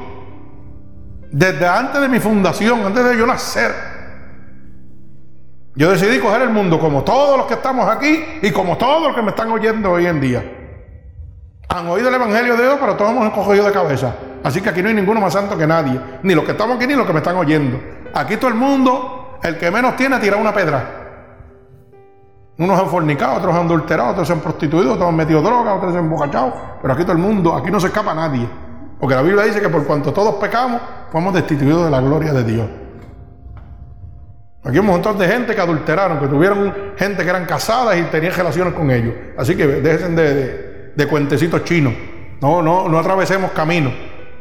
Desde antes de mi fundación, antes de yo nacer. Yo decidí coger el mundo como todos los que estamos aquí y como todos los que me están oyendo hoy en día. Han oído el Evangelio de Dios, pero todos hemos cogido de cabeza. Así que aquí no hay ninguno más santo que nadie. Ni los que estamos aquí ni los que me están oyendo. Aquí todo el mundo, el que menos tiene, tira una pedra. Unos han fornicado, otros han adulterado, otros se han prostituido, otros han metido droga, otros se han embocachado. Pero aquí todo el mundo, aquí no se escapa nadie. Porque la Biblia dice que por cuanto todos pecamos, fuimos destituidos de la gloria de Dios. Aquí hay un montón de gente que adulteraron, que tuvieron gente que eran casadas y tenían relaciones con ellos. Así que déjense de, de, cuentecitos chinos. No, no, no atravesemos caminos.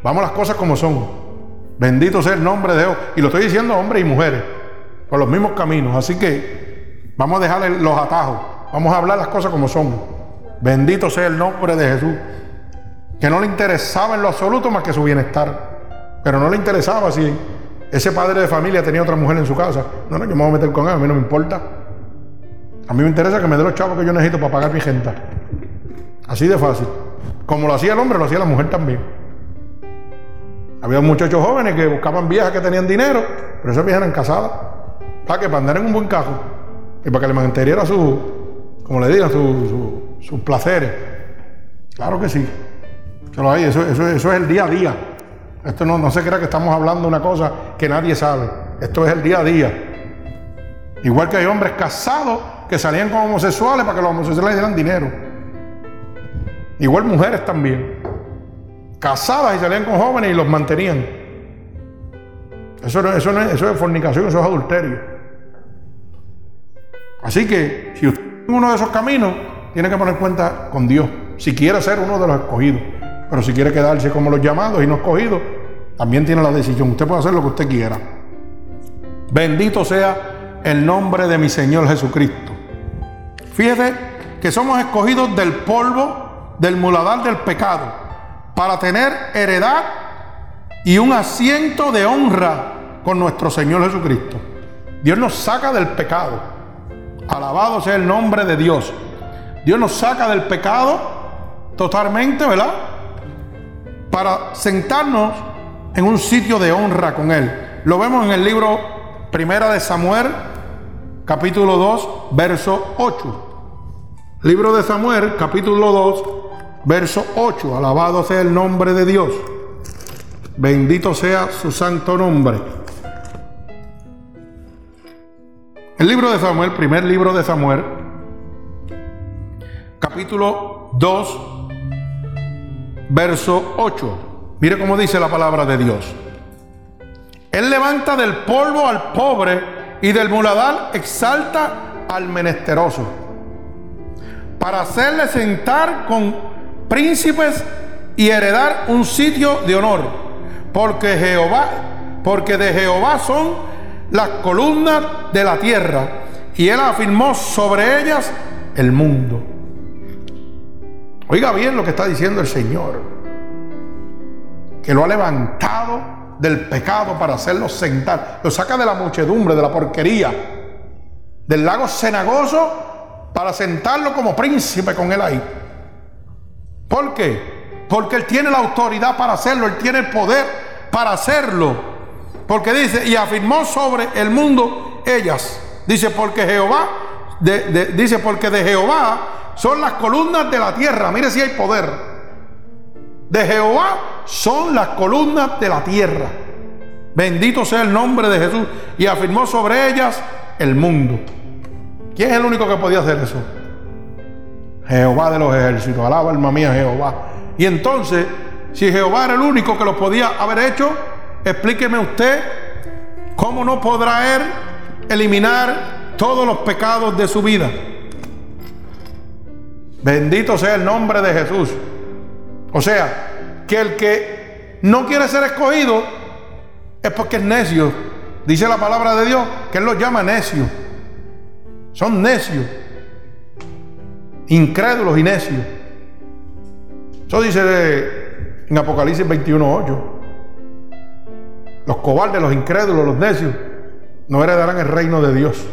Vamos las cosas como son. Bendito sea el nombre de Dios. Y lo estoy diciendo a hombres y mujeres, por los mismos caminos. Así que Vamos a dejarle los atajos. Vamos a hablar las cosas como son. Bendito sea el nombre de Jesús. Que no le interesaba en lo absoluto más que su bienestar. Pero no le interesaba si ese padre de familia tenía otra mujer en su casa. No, no, yo me voy a meter con él, a mí no me importa. A mí me interesa que me dé los chavos que yo necesito para pagar mi gente. Así de fácil. Como lo hacía el hombre, lo hacía la mujer también. Había muchachos jóvenes que buscaban viejas que tenían dinero, pero esas viejas eran casadas. Para que para andar en un buen cajo y para que le mantuviera su, como le digan, sus placeres. Claro que sí. Eso, eso, eso, es el día a día. Esto no, no se crea que estamos hablando de una cosa que nadie sabe. Esto es el día a día. Igual que hay hombres casados que salían con homosexuales para que los homosexuales dieran dinero. Igual mujeres también. Casadas y salían con jóvenes y los mantenían. Eso, eso, eso es fornicación, eso es adulterio. Así que si usted en uno de esos caminos, tiene que poner cuenta con Dios, si quiere ser uno de los escogidos. Pero si quiere quedarse como los llamados y no escogidos, también tiene la decisión. Usted puede hacer lo que usted quiera. Bendito sea el nombre de mi Señor Jesucristo. Fíjese que somos escogidos del polvo, del muladar del pecado, para tener heredad y un asiento de honra con nuestro Señor Jesucristo. Dios nos saca del pecado. Alabado sea el nombre de Dios. Dios nos saca del pecado totalmente, ¿verdad? Para sentarnos en un sitio de honra con Él. Lo vemos en el libro Primera de Samuel, capítulo 2, verso 8. Libro de Samuel, capítulo 2, verso 8. Alabado sea el nombre de Dios. Bendito sea su santo nombre. El libro de Samuel, primer libro de Samuel, capítulo 2, verso 8. Mire cómo dice la palabra de Dios. Él levanta del polvo al pobre y del muladar exalta al menesteroso, para hacerle sentar con príncipes y heredar un sitio de honor, porque Jehová, porque de Jehová son las columnas de la tierra y él afirmó sobre ellas el mundo. Oiga bien lo que está diciendo el Señor, que lo ha levantado del pecado para hacerlo sentar, lo saca de la muchedumbre, de la porquería, del lago cenagoso para sentarlo como príncipe con él ahí. ¿Por qué? Porque él tiene la autoridad para hacerlo, él tiene el poder para hacerlo. Porque dice, y afirmó sobre el mundo ellas. Dice, porque Jehová, dice, porque de Jehová son las columnas de la tierra. Mire si hay poder. De Jehová son las columnas de la tierra. Bendito sea el nombre de Jesús. Y afirmó sobre ellas el mundo. ¿Quién es el único que podía hacer eso? Jehová de los ejércitos. Alaba alma mía Jehová. Y entonces, si Jehová era el único que lo podía haber hecho, Explíqueme usted cómo no podrá Él eliminar todos los pecados de su vida. Bendito sea el nombre de Jesús. O sea, que el que no quiere ser escogido es porque es necio, Dice la palabra de Dios que Él los llama necios. Son necios. Incrédulos y necios. Eso dice en Apocalipsis 21.8. Los cobardes, los incrédulos, los necios, no heredarán el reino de Dios.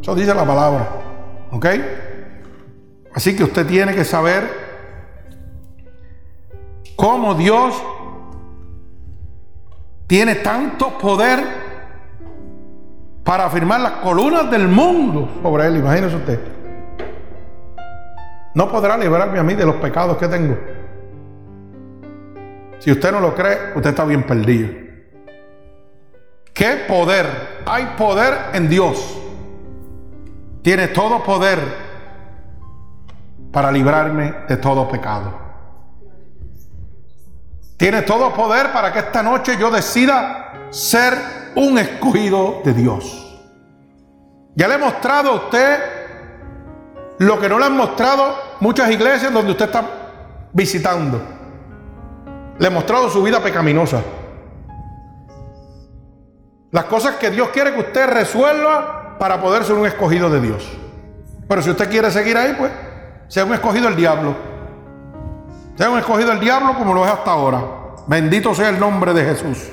Eso dice la palabra. ¿Ok? Así que usted tiene que saber cómo Dios tiene tanto poder para afirmar las columnas del mundo sobre él. Imagínese usted. No podrá librarme a mí de los pecados que tengo. Si usted no lo cree, usted está bien perdido. ¿Qué poder? Hay poder en Dios. Tiene todo poder para librarme de todo pecado. Tiene todo poder para que esta noche yo decida ser un escogido de Dios. Ya le he mostrado a usted lo que no le han mostrado muchas iglesias donde usted está visitando. Le he mostrado su vida pecaminosa. Las cosas que Dios quiere que usted resuelva para poder ser un escogido de Dios. Pero si usted quiere seguir ahí, pues sea un escogido del diablo. Sea un escogido del diablo como lo es hasta ahora. Bendito sea el nombre de Jesús.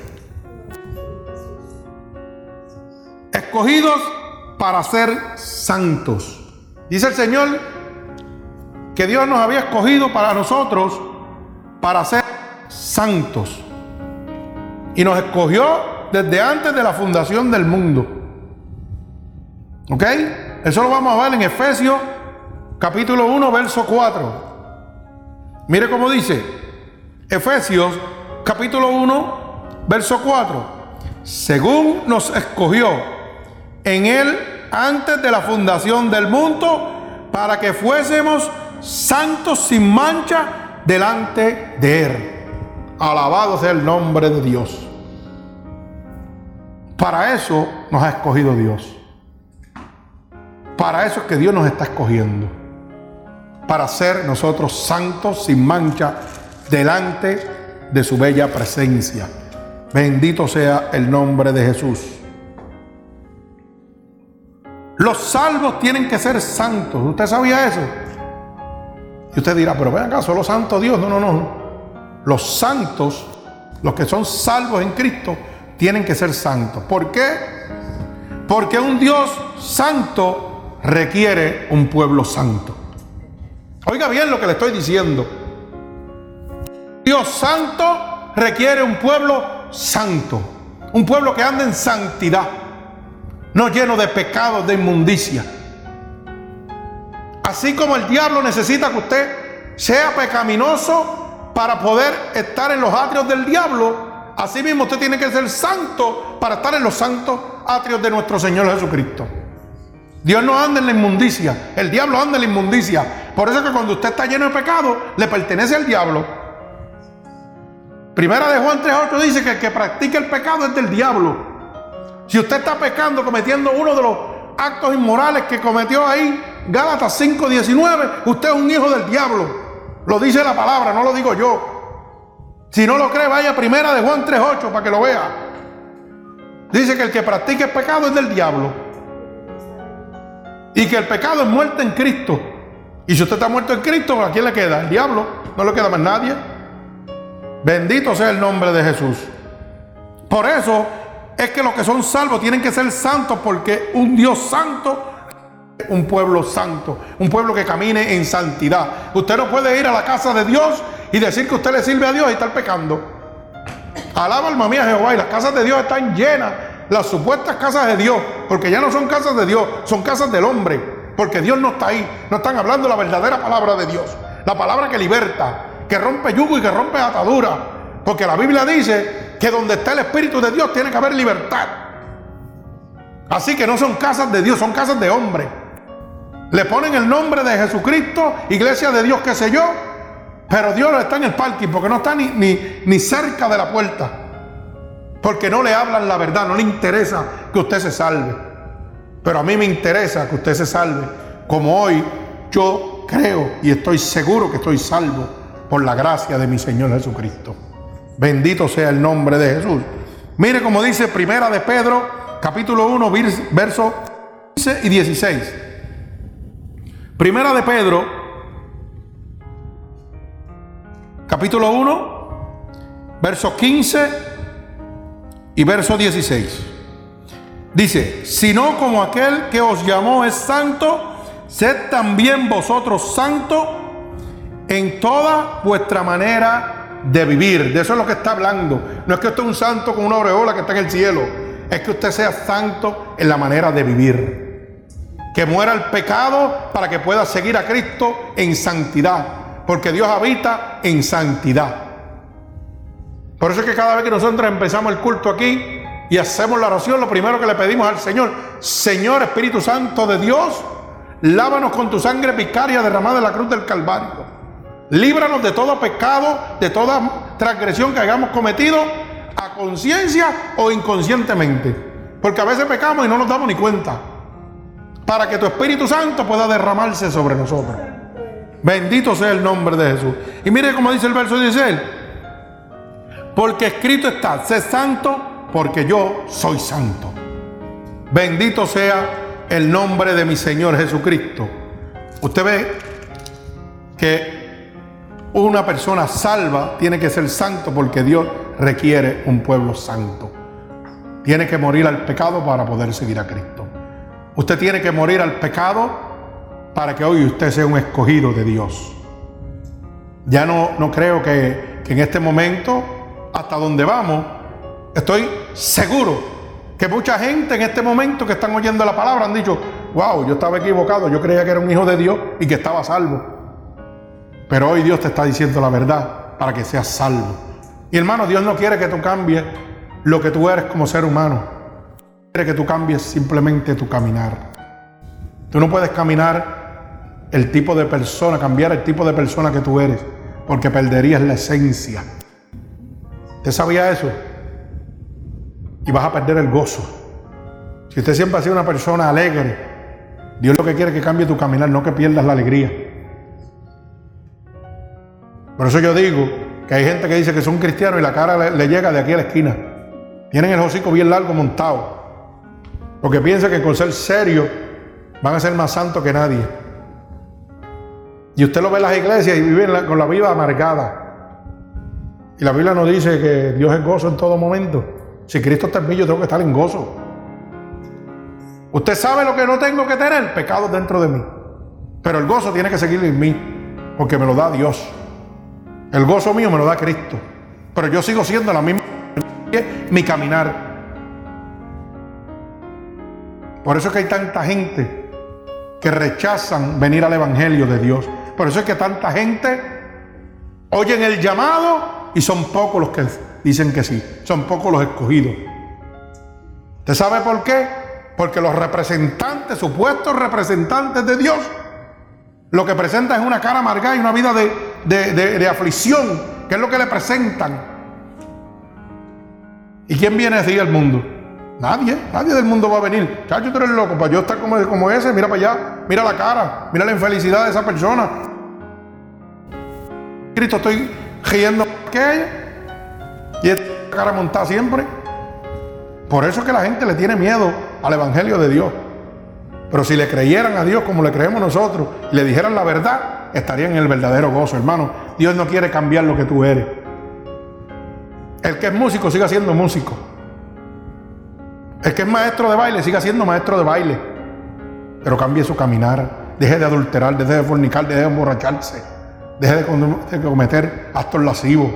Escogidos para ser santos. Dice el Señor que Dios nos había escogido para nosotros para ser santos. Y nos escogió desde antes de la fundación del mundo. ¿Ok? Eso lo vamos a ver en Efesios capítulo 1, verso 4. Mire cómo dice. Efesios capítulo 1, verso 4. Según nos escogió en él antes de la fundación del mundo para que fuésemos santos sin mancha delante de él. Alabado sea el nombre de Dios. Para eso nos ha escogido Dios. Para eso es que Dios nos está escogiendo. Para ser nosotros santos sin mancha delante de su bella presencia. Bendito sea el nombre de Jesús. Los salvos tienen que ser santos. ¿Usted sabía eso? Y usted dirá, pero ven acá, solo santo Dios. No, no, no. Los santos, los que son salvos en Cristo, tienen que ser santos. ¿Por qué? Porque un Dios santo requiere un pueblo santo. Oiga bien lo que le estoy diciendo. Dios santo requiere un pueblo santo. Un pueblo que anda en santidad. No lleno de pecados, de inmundicia. Así como el diablo necesita que usted sea pecaminoso para poder estar en los atrios del diablo, así mismo usted tiene que ser santo para estar en los santos atrios de nuestro Señor Jesucristo. Dios no anda en la inmundicia, el diablo anda en la inmundicia. Por eso es que cuando usted está lleno de pecado, le pertenece al diablo. Primera de Juan 3.8 dice que el que practica el pecado es del diablo. Si usted está pecando, cometiendo uno de los actos inmorales que cometió ahí, Gálatas 5.19, usted es un hijo del diablo. Lo dice la palabra, no lo digo yo. Si no lo cree, vaya primera de Juan 3.8 para que lo vea. Dice que el que practique el pecado es del diablo. Y que el pecado es muerte en Cristo. Y si usted está muerto en Cristo, ¿a quién le queda? El diablo. No le queda más nadie. Bendito sea el nombre de Jesús. Por eso es que los que son salvos tienen que ser santos porque un Dios santo un pueblo santo, un pueblo que camine en santidad. Usted no puede ir a la casa de Dios y decir que usted le sirve a Dios y estar pecando. Alaba alma mía Jehová y las casas de Dios están llenas, las supuestas casas de Dios, porque ya no son casas de Dios, son casas del hombre, porque Dios no está ahí, no están hablando la verdadera palabra de Dios, la palabra que liberta, que rompe yugo y que rompe atadura, porque la Biblia dice que donde está el Espíritu de Dios tiene que haber libertad. Así que no son casas de Dios, son casas de hombre. Le ponen el nombre de Jesucristo, iglesia de Dios, qué sé yo, pero Dios está en el parking porque no está ni, ni, ni cerca de la puerta. Porque no le hablan la verdad, no le interesa que usted se salve. Pero a mí me interesa que usted se salve. Como hoy yo creo y estoy seguro que estoy salvo por la gracia de mi Señor Jesucristo. Bendito sea el nombre de Jesús. Mire como dice Primera de Pedro, capítulo 1, versos 15 y 16. Primera de Pedro, capítulo 1, versos 15 y verso 16. Dice, sino como aquel que os llamó es santo, sed también vosotros santos en toda vuestra manera de vivir. De eso es lo que está hablando. No es que usted es un santo con una aureola que está en el cielo. Es que usted sea santo en la manera de vivir. Que muera el pecado para que pueda seguir a Cristo en santidad. Porque Dios habita en santidad. Por eso es que cada vez que nosotros empezamos el culto aquí, y hacemos la oración, lo primero que le pedimos al Señor, Señor Espíritu Santo de Dios, lávanos con tu sangre vicaria derramada en la cruz del Calvario. Líbranos de todo pecado, de toda transgresión que hayamos cometido a conciencia o inconscientemente. Porque a veces pecamos y no nos damos ni cuenta. Para que tu Espíritu Santo pueda derramarse sobre nosotros. Bendito sea el nombre de Jesús. Y mire cómo dice el verso 16. Porque escrito está, sé santo porque yo soy santo. Bendito sea el nombre de mi Señor Jesucristo. Usted ve que una persona salva tiene que ser santo porque Dios requiere un pueblo santo. Tiene que morir al pecado para poder seguir a Cristo. Usted tiene que morir al pecado para que hoy usted sea un escogido de Dios. Ya no, no creo que, que en este momento, hasta donde vamos, Estoy seguro que mucha gente en este momento que están oyendo la palabra han dicho, wow, yo estaba equivocado, yo creía que era un hijo de Dios y que estaba salvo. Pero hoy Dios te está diciendo la verdad para que seas salvo. Y hermano, Dios no quiere que tú cambies lo que tú eres como ser humano. Quiere que tú cambies simplemente tu caminar. Tú no puedes caminar el tipo de persona, cambiar el tipo de persona que tú eres, porque perderías la esencia. ¿Usted sabía eso? y vas a perder el gozo. Si usted siempre ha sido una persona alegre, Dios lo que quiere es que cambie tu caminar, no que pierdas la alegría. Por eso yo digo que hay gente que dice que son cristianos y la cara le, llega de aquí a la esquina. Tienen el hocico bien largo montado. Porque piensan que con ser serio van a ser más santos que nadie. Y usted lo ve en las iglesias y vive con la vida amargada. Y la Biblia nos dice que Dios es gozo en todo momento. Si Cristo está en mí, yo tengo que estar en gozo. Usted sabe lo que no tengo que tener, pecado dentro de mí. Pero el gozo tiene que seguir en mí, porque me lo da Dios. El gozo mío me lo da Cristo. Pero yo sigo siendo la misma mi caminar. Por eso es que hay tanta gente que rechazan venir al Evangelio de Dios. Por eso es que tanta gente oyen el llamado y son pocos los que dicen que sí. Son pocos los escogidos. ¿Usted sabe por qué? Porque los representantes, supuestos representantes de Dios, lo que presentan es una cara amargada y una vida de, aflicción, que es lo que le presentan. ¿Y quién viene a decir al mundo? Nadie, nadie del mundo va a venir. Chacho, tú eres loco, para yo estar como, como ese, mira para allá, mira la cara, mira la infelicidad de esa persona. Cristo, estoy riendo que y esta cara montada siempre. Por eso es que la gente le tiene miedo al Evangelio de Dios. Pero si le creyeran a Dios como le creemos nosotros y le dijeran la verdad, estarían en el verdadero gozo, hermano. Dios no quiere cambiar lo que tú eres. El que es músico siga siendo músico. El que es maestro de baile siga siendo maestro de baile. Pero cambie su caminar. Deje de adulterar, deje de fornicar, deje de emborracharse. Deje de cometer actos lascivos.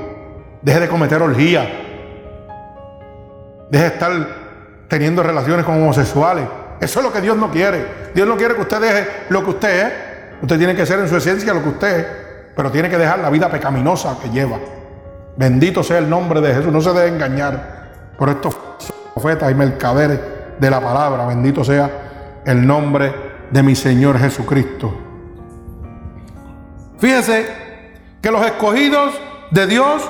Deje de cometer orgía. Deje de estar teniendo relaciones con homosexuales. Eso es lo que Dios no quiere. Dios no quiere que usted deje lo que usted es. Usted tiene que ser en su esencia lo que usted es. Pero tiene que dejar la vida pecaminosa que lleva. Bendito sea el nombre de Jesús. No se debe engañar por estos profetas y mercaderes de la palabra. Bendito sea el nombre de mi Señor Jesucristo. Fíjese que los escogidos de Dios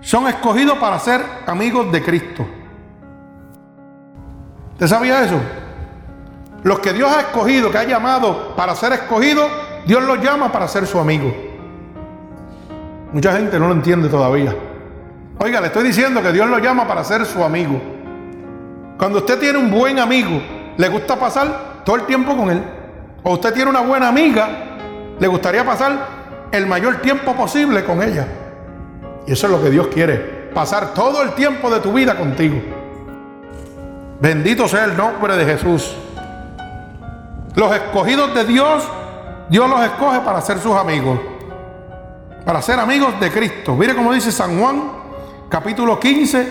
son escogidos para ser amigos de Cristo. ¿Usted sabía eso? Los que Dios ha escogido, que ha llamado para ser escogidos, Dios los llama para ser su amigo. Mucha gente no lo entiende todavía. Oiga, le estoy diciendo que Dios los llama para ser su amigo. Cuando usted tiene un buen amigo, le gusta pasar todo el tiempo con él. O usted tiene una buena amiga, le gustaría pasar el mayor tiempo posible con ella. Y eso es lo que Dios quiere, pasar todo el tiempo de tu vida contigo. Bendito sea el nombre de Jesús. Los escogidos de Dios, Dios los escoge para ser sus amigos. Para ser amigos de Cristo. Mire cómo dice San Juan, capítulo 15,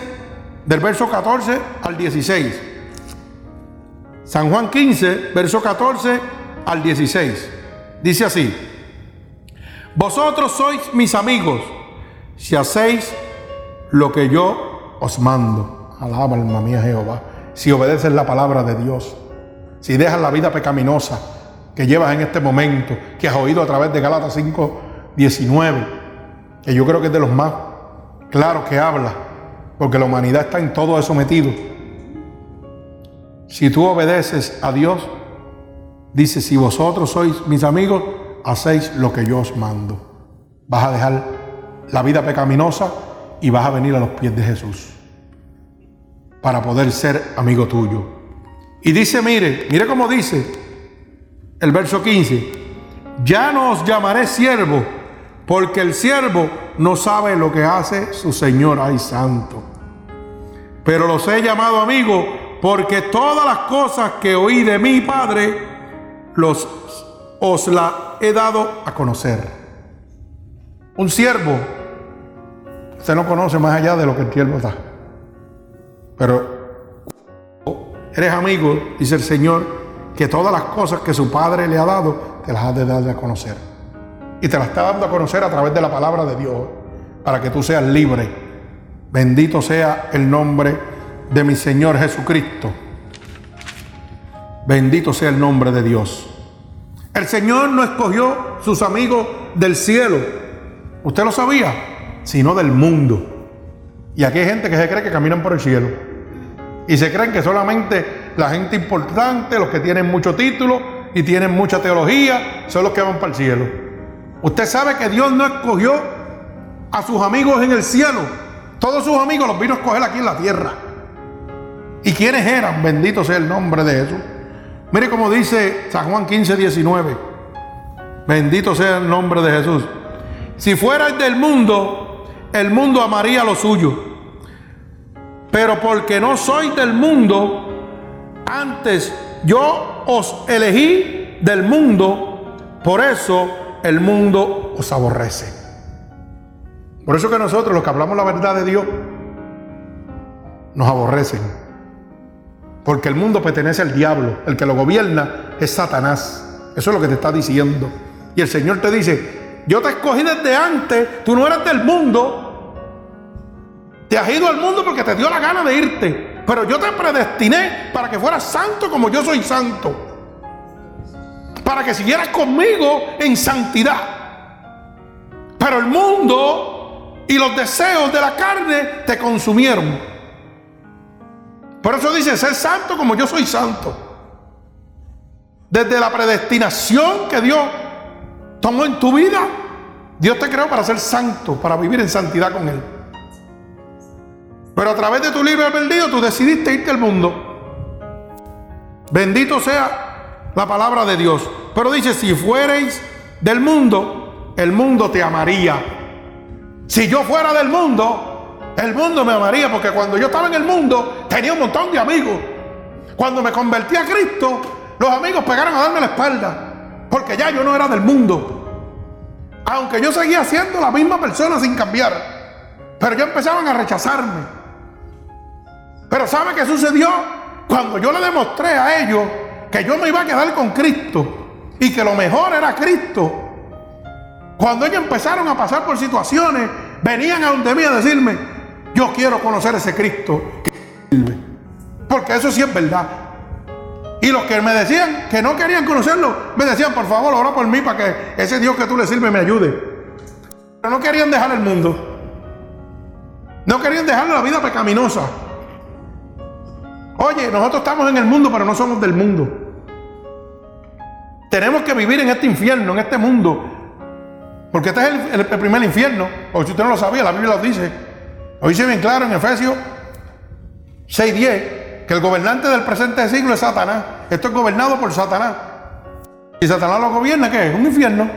del verso 14 al 16. San Juan 15, verso 14 al 16. Dice así, vosotros sois mis amigos si hacéis lo que yo os mando. Alaba alma mía Jehová. Si obedeces la palabra de Dios. Si dejas la vida pecaminosa que llevas en este momento, que has oído a través de Galatas 5, 19, que yo creo que es de los más claros que habla, porque la humanidad está en todo eso metido. Si tú obedeces a Dios, dice, si vosotros sois mis amigos, hacéis lo que yo os mando. Vas a dejar la vida pecaminosa y vas a venir a los pies de Jesús para poder ser amigo tuyo. Y dice, mire, mire cómo dice el verso 15, ya no os llamaré siervo, porque el siervo no sabe lo que hace su Señor, ay santo. Pero los he llamado amigo porque todas las cosas que oí de mi Padre los os la he dado a conocer. Un siervo, usted no conoce más allá de lo que el siervo da. Pero eres amigo, dice el Señor, que todas las cosas que su Padre le ha dado, te las ha de dar a conocer. Y te las está dando a conocer a través de la palabra de Dios, para que tú seas libre. Bendito sea el nombre de mi Señor Jesucristo. Bendito sea el nombre de Dios. El Señor no escogió sus amigos del cielo. ¿Usted lo sabía? Sino del mundo. Y aquí hay gente que se cree que caminan por el cielo. Y se creen que solamente la gente importante, los que tienen mucho título y tienen mucha teología, son los que van para el cielo. Usted sabe que Dios no escogió a sus amigos en el cielo. Todos sus amigos los vino a escoger aquí en la tierra. ¿Y quiénes eran? Bendito sea el nombre de Jesús. Mire cómo dice San Juan 15, 19. Bendito sea el nombre de Jesús. Si fuerais del mundo, el mundo amaría lo suyo. Pero porque no sois del mundo, antes yo os elegí del mundo, por eso el mundo os aborrece. Por eso que nosotros, los que hablamos la verdad de Dios, nos aborrecen. Porque el mundo pertenece al diablo. El que lo gobierna es Satanás. Eso es lo que te está diciendo. Y el Señor te dice, yo te escogí desde antes, tú no eras del mundo. Te has ido al mundo porque te dio la gana de irte. Pero yo te predestiné para que fueras santo como yo soy santo. Para que siguieras conmigo en santidad. Pero el mundo y los deseos de la carne te consumieron. Por eso dice, ser santo como yo soy santo. Desde la predestinación que Dios tomó en tu vida, Dios te creó para ser santo, para vivir en santidad con Él. Pero a través de tu libre albedrío tú decidiste irte al mundo. Bendito sea la palabra de Dios. Pero dice, si fuereis del mundo, el mundo te amaría. Si yo fuera del mundo, el mundo me amaría porque cuando yo estaba en el mundo tenía un montón de amigos. Cuando me convertí a Cristo, los amigos pegaron a darme la espalda porque ya yo no era del mundo. Aunque yo seguía siendo la misma persona sin cambiar, pero ya empezaban a rechazarme. Pero ¿sabe qué sucedió? Cuando yo le demostré a ellos que yo me iba a quedar con Cristo y que lo mejor era Cristo, cuando ellos empezaron a pasar por situaciones, venían a donde mí a decirme, yo quiero conocer ese Cristo. Porque eso sí es verdad. Y los que me decían que no querían conocerlo, me decían, por favor, ora por mí para que ese Dios que tú le sirves me ayude. Pero no querían dejar el mundo. No querían dejar la vida pecaminosa. Oye, nosotros estamos en el mundo, pero no somos del mundo. Tenemos que vivir en este infierno, en este mundo. Porque este es el, el primer infierno. O si usted no lo sabía, la Biblia lo dice. Lo dice bien claro en Efesios 6:10. que el gobernante del presente siglo es Satanás. Esto es gobernado por Satanás. Y Satanás lo gobierna, ¿qué es? Un infierno.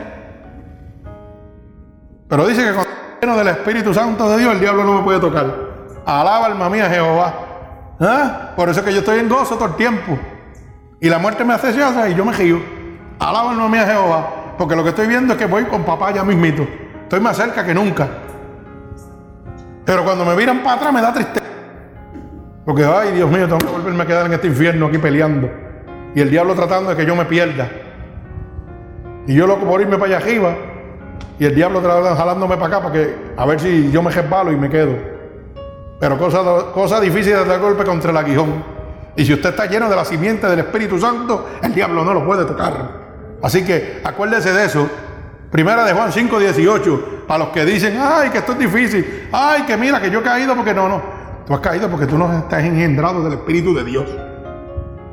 Pero dice que cuando lleno del Espíritu Santo de Dios, el diablo no me puede tocar. Alaba alma mía Jehová. ¿Ah? Por eso es que yo estoy en gozo todo el tiempo. Y la muerte me hace y yo me río. Alaba alma mía Jehová. Porque lo que estoy viendo es que voy con papá ya mismito. Estoy más cerca que nunca. Pero cuando me miran para atrás me da tristeza. Porque, ay, Dios mío, tengo que volverme a quedar en este infierno aquí peleando. Y el diablo tratando de que yo me pierda. Y yo loco por irme para allá arriba. Y el diablo jalándome para acá para que a ver si yo me resbalo y me quedo. Pero cosa, cosa difícil de dar golpe contra el aguijón. Y si usted está lleno de la simiente del Espíritu Santo, el diablo no lo puede tocar. Así que acuérdese de eso. Primera de Juan 5, 18. Para los que dicen, ay, que esto es difícil. Ay, que mira, que yo he caído porque no, no. Tú has caído porque tú no estás engendrado del Espíritu de Dios.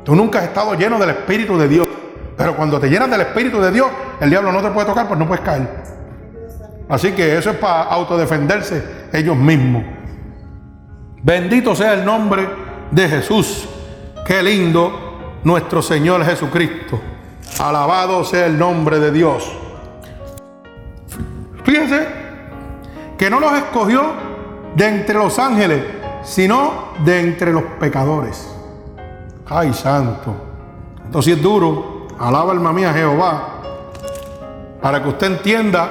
Tú nunca has estado lleno del Espíritu de Dios. Pero cuando te llenas del Espíritu de Dios, el diablo no te puede tocar, pues no puedes caer. Así que eso es para autodefenderse ellos mismos. Bendito sea el nombre de Jesús. Qué lindo nuestro Señor Jesucristo. Alabado sea el nombre de Dios. Fíjense que no los escogió de entre los ángeles, sino de entre los pecadores. Ay, santo. Entonces es duro. Alaba alma mía Jehová. Para que usted entienda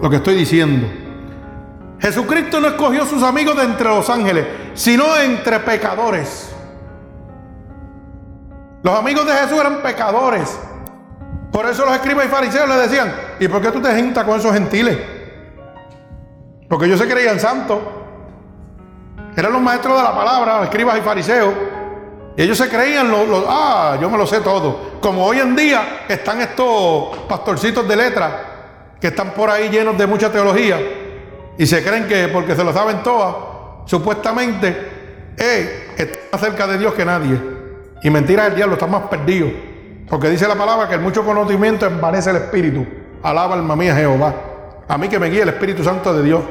lo que estoy diciendo. Jesucristo no escogió sus amigos de entre los ángeles, sino entre pecadores. Los amigos de Jesús eran pecadores. Por eso los escribas y fariseos le decían, ¿y por qué tú te juntas con esos gentiles? Porque ellos se creían santos. Eran los maestros de la palabra, escribas y fariseos. Y ellos se creían, los, ah, yo me lo sé todo. Como hoy en día están estos pastorcitos de letras que están por ahí llenos de mucha teología y se creen que porque se lo saben todas, supuestamente, eh, están más cerca de Dios que nadie. Y mentira del diablo, está más perdido. Porque dice la palabra que el mucho conocimiento envanece el espíritu. Alaba alma mía Jehová. A mí que me guíe el Espíritu Santo de Dios.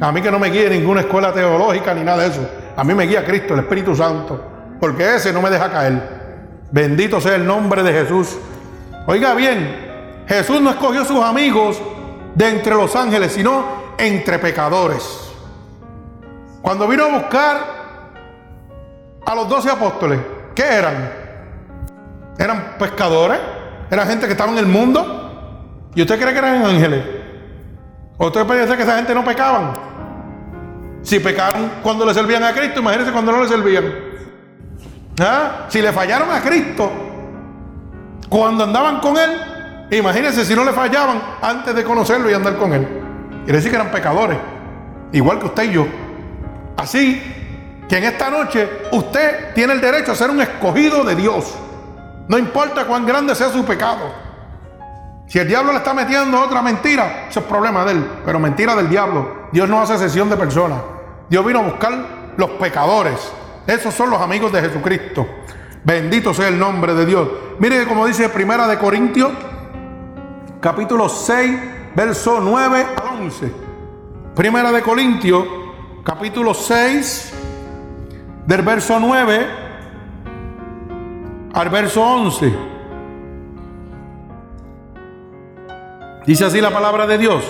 A mí que no me guíe ninguna escuela teológica ni nada de eso. A mí me guía Cristo, el Espíritu Santo. Porque ese no me deja caer. Bendito sea el nombre de Jesús. Oiga bien, Jesús no escogió sus amigos de entre los ángeles, sino entre pecadores. Cuando vino a buscar a los doce apóstoles, ¿Qué eran? ¿Eran pescadores? ¿Eran gente que estaba en el mundo? ¿Y usted cree que eran ángeles? ¿O usted piensa que esa gente no pecaban? Si pecaron cuando le servían a Cristo, imagínense cuando no le servían. ¿Ah? Si le fallaron a Cristo cuando andaban con Él, imagínense si no le fallaban antes de conocerlo y andar con Él. Quiere decir que eran pecadores, igual que usted y yo. Así que en esta noche usted tiene el derecho a ser un escogido de Dios. No importa cuán grande sea su pecado. Si el diablo le está metiendo otra mentira, eso es problema de él, pero mentira del diablo. Dios no hace sesión de personas. Dios vino a buscar los pecadores. Esos son los amigos de Jesucristo. Bendito sea el nombre de Dios. Mire como dice Primera de Corintios, capítulo 6, verso 9 al 11. Primera de Corintios, capítulo 6, del verso 9 al verso 11. Dice así la palabra de Dios.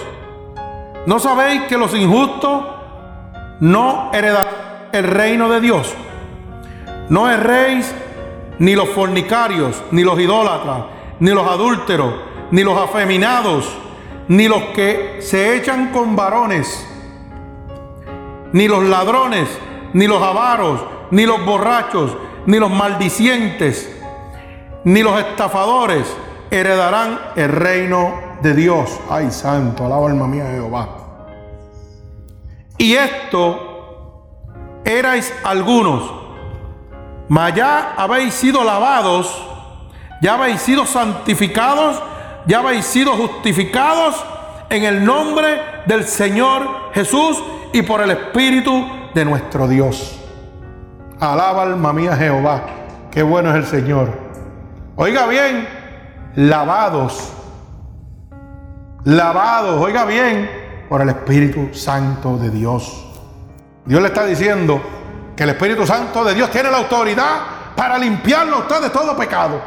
¿No sabéis que los injustos no heredarán el reino de Dios? No erréis ni los fornicarios, ni los idólatras, ni los adúlteros, ni los afeminados, ni los que se echan con varones, ni los ladrones, ni los avaros, ni los borrachos, ni los maldicientes, ni los estafadores heredarán el reino de Dios. Ay, santo, alaba alma mía Jehová. Y esto erais algunos, mas ya habéis sido lavados, ya habéis sido santificados, ya habéis sido justificados en el nombre del Señor Jesús y por el Espíritu de nuestro Dios. Alaba alma mía Jehová, qué bueno es el Señor. Oiga bien, lavados, lavados, oiga bien, por el Espíritu Santo de Dios. Dios le está diciendo que el Espíritu Santo de Dios tiene la autoridad para limpiarlo a usted de todo pecado.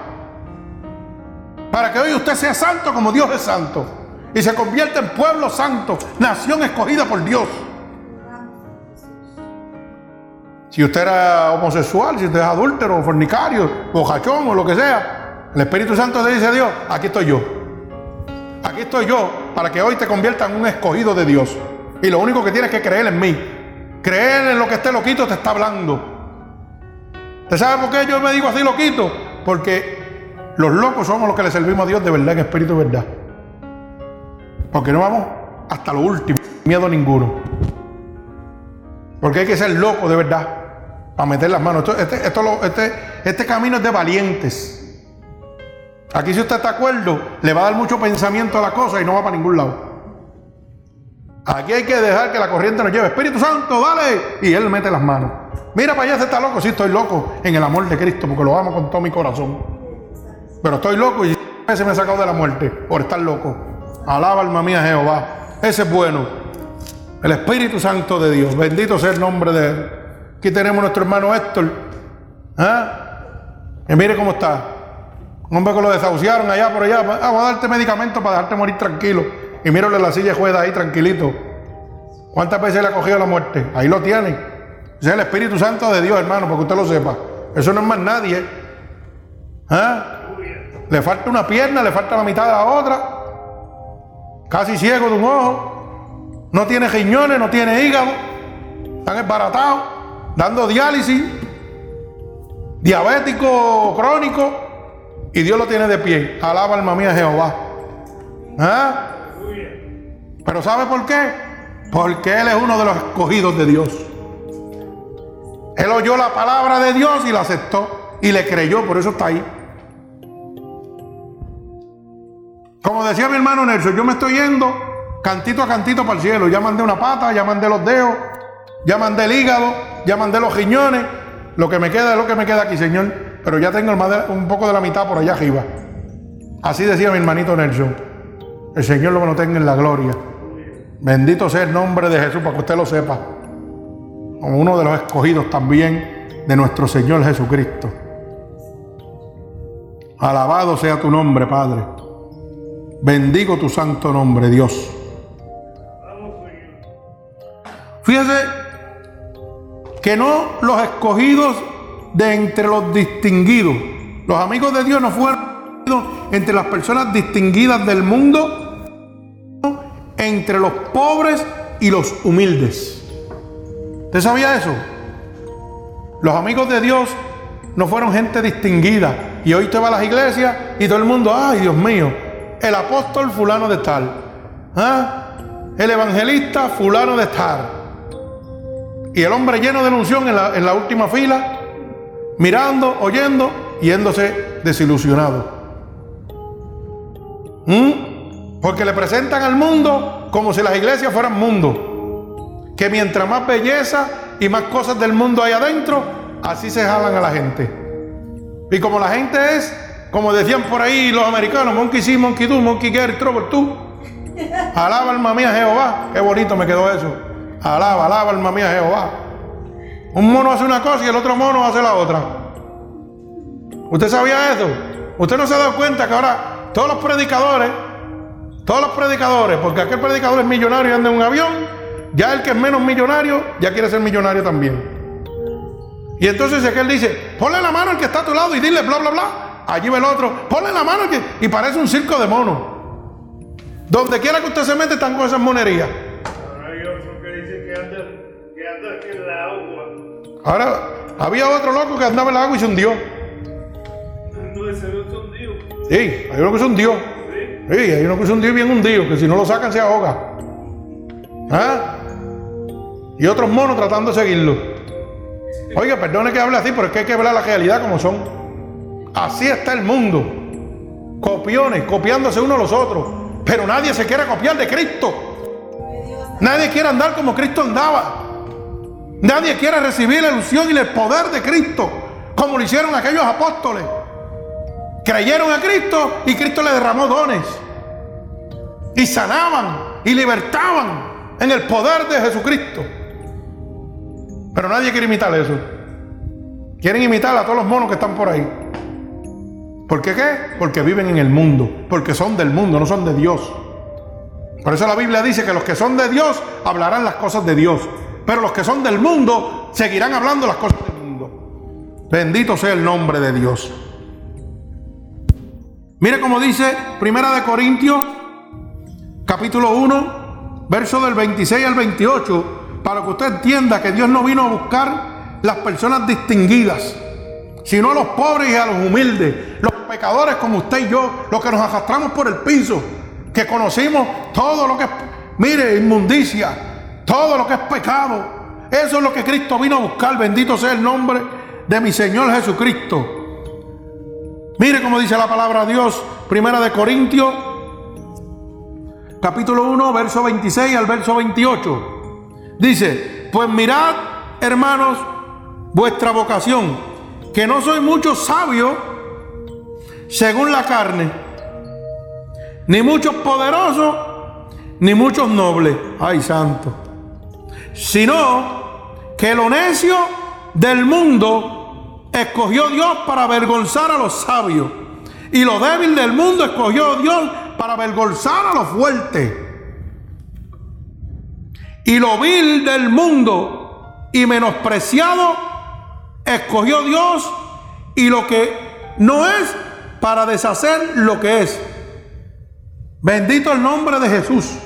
Para que hoy usted sea santo como Dios es santo. Y se convierta en pueblo santo, nación escogida por Dios. Si usted era homosexual, si usted es adúltero, fornicario, bojachón o lo que sea, el Espíritu Santo le dice a Dios, aquí estoy yo. Aquí estoy yo para que hoy te convierta en un escogido de Dios. Y lo único que tienes que creer en mí. Creer en lo que este loquito te está hablando. ¿Usted sabe por qué yo me digo así loquito? Porque los locos somos los que le servimos a Dios de verdad, en espíritu de verdad. Porque no vamos hasta lo último, miedo ninguno. Porque hay que ser loco de verdad para meter las manos. este, este, este camino es de valientes. Aquí si usted está de acuerdo, le va a dar mucho pensamiento a la cosa y no va para ningún lado. Aquí hay que dejar que la corriente nos lleve. Espíritu Santo, dale. Y él mete las manos. Mira para allá, se está loco. Sí, estoy loco en el amor de Cristo porque lo amo con todo mi corazón. Pero estoy loco y se me ha sacado de la muerte por estar loco. Alaba alma mía Jehová. Ese es bueno. El Espíritu Santo de Dios. Bendito sea el nombre de él. Aquí tenemos nuestro hermano Héctor. ¿Ah? Mire cómo está. Un hombre que lo desahuciaron allá por allá. Ah, voy a darte medicamento para dejarte morir tranquilo. Y mírale la silla juega ahí tranquilito. ¿Cuántas veces le ha cogido la muerte? Ahí lo tiene. Es el Espíritu Santo de Dios, hermano, para que usted lo sepa. Eso no es más nadie. ¿Ah? Le falta una pierna, le falta la mitad de la otra. Casi ciego de un ojo. No tiene riñones, no tiene hígado. Están esbaratados, dando diálisis. Diabético crónico y Dios lo tiene de pie. Alaba alma mía Jehová. ¿Ah? Pero ¿sabe por qué? Porque Él es uno de los escogidos de Dios. Él oyó la palabra de Dios y la aceptó y le creyó, por eso está ahí. Como decía mi hermano Nelson, yo me estoy yendo cantito a cantito para el cielo. Ya mandé una pata, ya mandé los dedos, ya mandé el hígado, ya mandé los riñones. Lo que me queda es lo que me queda aquí, Señor pero ya tengo un poco de la mitad por allá arriba. Así decía mi hermanito Nelson. El Señor lo que no tenga en la gloria. Bendito sea el nombre de Jesús para que usted lo sepa. Como uno de los escogidos también de nuestro Señor Jesucristo. Alabado sea tu nombre, Padre. Bendigo tu santo nombre, Dios. Fíjese que no los escogidos de entre los distinguidos. Los amigos de Dios no fueron entre las personas distinguidas del mundo, entre los pobres y los humildes. ¿Usted sabía eso? Los amigos de Dios no fueron gente distinguida. Y hoy te va a las iglesias y todo el mundo, ay Dios mío, el apóstol fulano de tal. ¿Ah? El evangelista fulano de tal. Y el hombre lleno de ilusión en la, última fila mirando, oyendo, yéndose desilusionado. ¿Mm? Porque le presentan al mundo como si las iglesias fueran mundo. Que mientras más belleza y más cosas del mundo hay adentro, así se jalan a la gente. Y como la gente es, como decían por ahí los americanos, monkey see, monkey do, monkey get, trouble tú. Alaba alma mía Jehová. Qué bonito me quedó eso. Alaba, alaba alma mía Jehová. Un mono hace una cosa y el otro mono hace la otra. ¿Usted sabía eso? ¿Usted no se ha dado cuenta que ahora todos los predicadores, todos los predicadores, porque aquel predicador es millonario y anda en un avión, ya el que es menos millonario ya quiere ser millonario también. Y entonces aquel dice, ponle la mano al que está a tu lado y dile bla, bla, bla. Allí va el otro, ponle la mano y parece un circo de monos. Donde quiera que usted se mete están con esas monerías. En agua. Ahora, había otro loco que andaba en el agua y se hundió. Sí, hay uno que se hundió. Sí, hay uno que se hundió bien hundido, que si no lo sacan se ahoga. ¿Ah? Y otros monos tratando de seguirlo. Oiga, perdone que hable así, pero es que hay que hablar la realidad como son. Así está el mundo. Copiones, copiándose unos a los otros. Pero nadie se quiere copiar de Cristo. Nadie quiere andar como Cristo andaba. Nadie quiere recibir la ilusión y el poder de Cristo, como lo hicieron aquellos apóstoles. Creyeron a Cristo y Cristo le derramó dones. Y sanaban y libertaban en el poder de Jesucristo. Pero nadie quiere imitar eso. Quieren imitar a todos los monos que están por ahí. ¿Por qué qué? Porque viven en el mundo, porque son del mundo, no son de Dios. Por eso la Biblia dice que los que son de Dios hablarán las cosas de Dios, pero los que son del mundo seguirán hablando las cosas del mundo. Bendito sea el nombre de Dios. Mire cómo dice Primera de Corintios, capítulo 1, verso del 26 al 28, para que usted entienda que Dios no vino a buscar las personas distinguidas, sino a los pobres y a los humildes, los pecadores como usted y yo, los que nos arrastramos por el piso, que conocimos todo lo que es, mire, inmundicia, todo lo que es pecado. Eso es lo que Cristo vino a buscar. Bendito sea el nombre de mi Señor Jesucristo. Mire cómo dice la palabra de Dios, primera de Corintios, capítulo 1, verso 26 al verso 28. Dice, pues mirad, hermanos, vuestra vocación, que no soy mucho sabio según la carne, ni muchos poderosos, ni muchos nobles, ay santo, sino que lo necio del mundo escogió Dios para avergonzar a los sabios, y lo débil del mundo escogió Dios para avergonzar a los fuertes. Y lo vil del mundo y menospreciado escogió Dios y lo que no es para deshacer lo que es. Bendito el nombre de Jesús.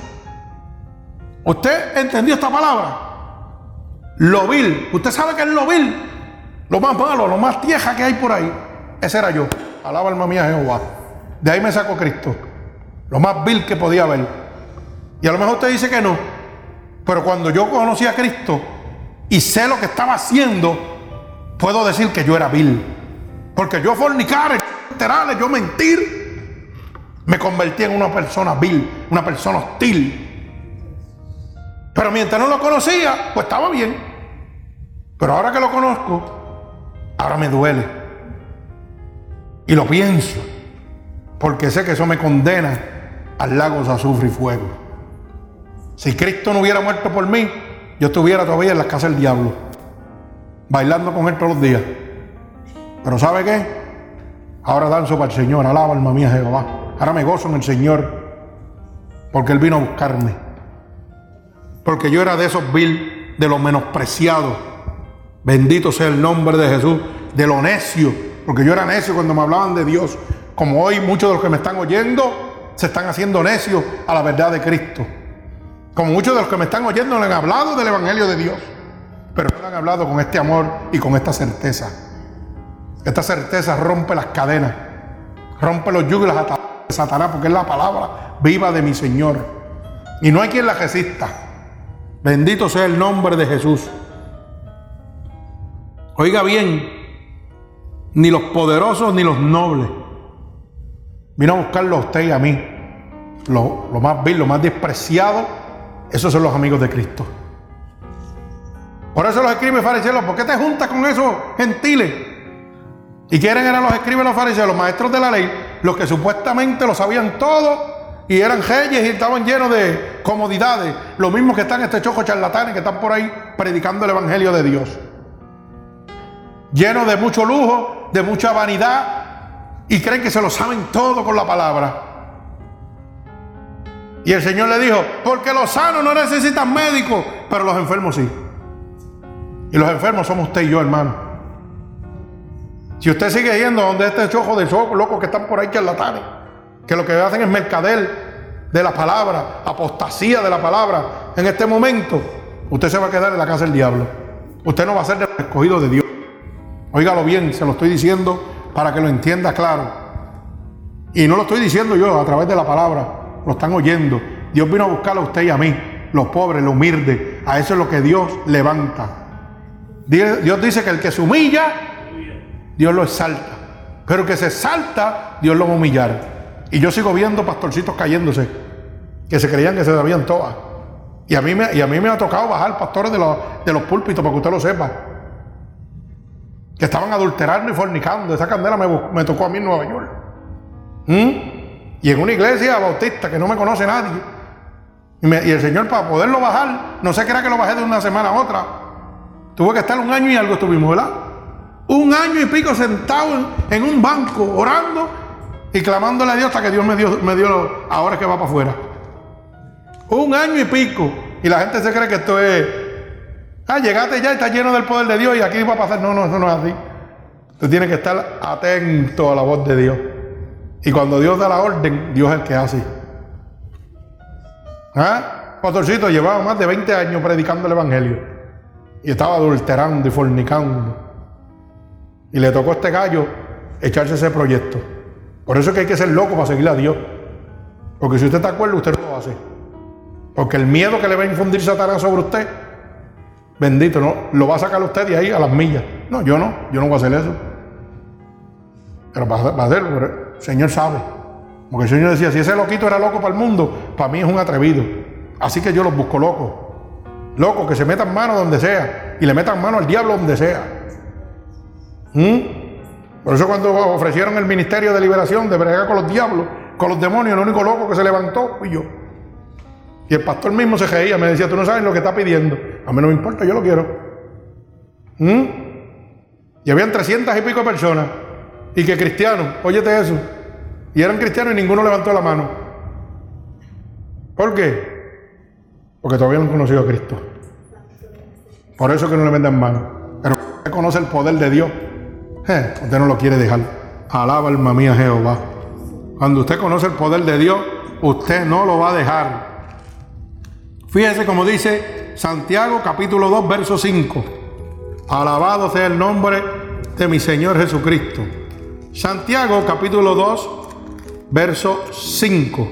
¿Usted entendió esta palabra? Lo vil. ¿Usted sabe que es lo vil? Lo más malo, lo más tieja que hay por ahí. Ese era yo. Alaba alma mía Jehová. De ahí me sacó Cristo. Lo más vil que podía haber. Y a lo mejor usted dice que no. Pero cuando yo conocí a Cristo y sé lo que estaba haciendo, puedo decir que yo era vil. Porque yo fornicar, yo mentir, me convertí en una persona vil, una persona hostil. Pero mientras no lo conocía, pues estaba bien. Pero ahora que lo conozco, ahora me duele. Y lo pienso. Porque sé que eso me condena al lago de azufre y fuego. Si Cristo no hubiera muerto por mí, yo estuviera todavía en la casa del diablo, bailando con él todos los días. Pero ¿sabe qué? Ahora danzo para el Señor, alaba alma mía Jehová. Ahora me gozo en el Señor, porque Él vino a buscarme. Porque yo era de esos vil, de los menospreciados. Bendito sea el nombre de Jesús, de lo necio, porque yo era necio cuando me hablaban de Dios. Como hoy muchos de los que me están oyendo se están haciendo necios a la verdad de Cristo. Como muchos de los que me están oyendo le han hablado del Evangelio de Dios, pero no han hablado con este amor y con esta certeza. Esta certeza rompe las cadenas, rompe los yugos de Satanás, porque es la palabra viva de mi Señor. Y no hay quien la resista. Bendito sea el nombre de Jesús. Oiga bien, ni los poderosos ni los nobles. Vino a buscarlo a usted y a mí. Lo, lo más vil, lo más despreciado esos son los amigos de Cristo. Por eso los escribes fariseos, ¿por qué te juntas con esos gentiles? ¿Y quieren eran los escribes los fariseos, los maestros de la ley? Los que supuestamente lo sabían todo y eran reyes y estaban llenos de comodidades. Lo mismo que están este choco charlatanes que están por ahí predicando el Evangelio de Dios. Llenos de mucho lujo, de mucha vanidad y creen que se lo saben todo con la palabra. Y el Señor le dijo, porque los sanos no necesitan médicos, pero los enfermos sí. Y los enfermos somos usted y yo, hermano. Si usted sigue yendo donde este chojo de locos que están por ahí charlatanes, que lo que hacen es mercader de la palabra, apostasía de la palabra, en este momento, usted se va a quedar en la casa del diablo. Usted no va a ser escogido de Dios. Óigalo bien, se lo estoy diciendo para que lo entienda claro. Y no lo estoy diciendo yo a través de la palabra lo están oyendo. Dios vino a buscar a usted y a mí, los pobres, los humildes. A eso es lo que Dios levanta. Dios dice que el que se humilla, Dios lo exalta. Pero el que se exalta, Dios lo va a humillar. Y yo sigo viendo pastorcitos cayéndose, que se creían que se sabían todas. Y a mí me, y a mí me ha tocado bajar pastores de los, de los púlpitos, para que usted lo sepa. Que estaban adulterando y fornicando. Esa candela me, me tocó a mí en Nueva York. ¿Mm? Y en una iglesia bautista que no me conoce nadie. Y, el Señor para poderlo bajar, no sé qué era que lo bajé de una semana a otra. Tuve que estar un año y algo estuvimos, ¿verdad? Un año y pico sentado en, un banco, orando y clamándole a Dios hasta que Dios me dio, me dio ahora que va para afuera. Un año y pico. Y la gente se cree que esto es. Ah, llegaste ya está lleno del poder de Dios y aquí va a pasar. No, no, eso no es así. Tú tienes que estar atento a la voz de Dios. Y cuando Dios da la orden, Dios es el que hace. ¿Ah? Pastorcito llevaba más de 20 años predicando el Evangelio. Y estaba adulterando y fornicando. Y le tocó a este gallo echarse ese proyecto. Por eso es que hay que ser loco para seguir a Dios. Porque si usted está acuerdo, usted no lo hace. Porque el miedo que le va a infundir Satanás sobre usted, bendito, ¿no? Lo va a sacar usted de ahí a las millas. No, yo no, yo no voy a hacer eso. Pero va a hacerlo, el Señor sabe. Porque el Señor decía, si ese loquito era loco para el mundo, para mí es un atrevido. Así que yo los busco locos. Locos que se metan mano donde sea y le metan mano al diablo donde sea. ¿Mm? Por eso cuando ofrecieron el ministerio de liberación de bregar con los diablos, con los demonios, el único loco que se levantó fui yo. Y el pastor mismo se reía, me decía, tú no sabes lo que está pidiendo. A mí no me importa, yo lo quiero. ¿Mm? Y habían trescientas y pico personas. Y que cristianos, óyete eso. Y eran cristianos y ninguno levantó la mano. ¿Por qué? Porque todavía no han conocido a Cristo. Por eso que no le venden mano. Pero conoce el poder de Dios. Eh, usted no lo quiere dejar. Alaba alma mía Jehová. Cuando usted conoce el poder de Dios, usted no lo va a dejar. Fíjese como dice Santiago capítulo 2, verso 5. Alabado sea el nombre de mi Señor Jesucristo. Santiago capítulo 2, verso 5.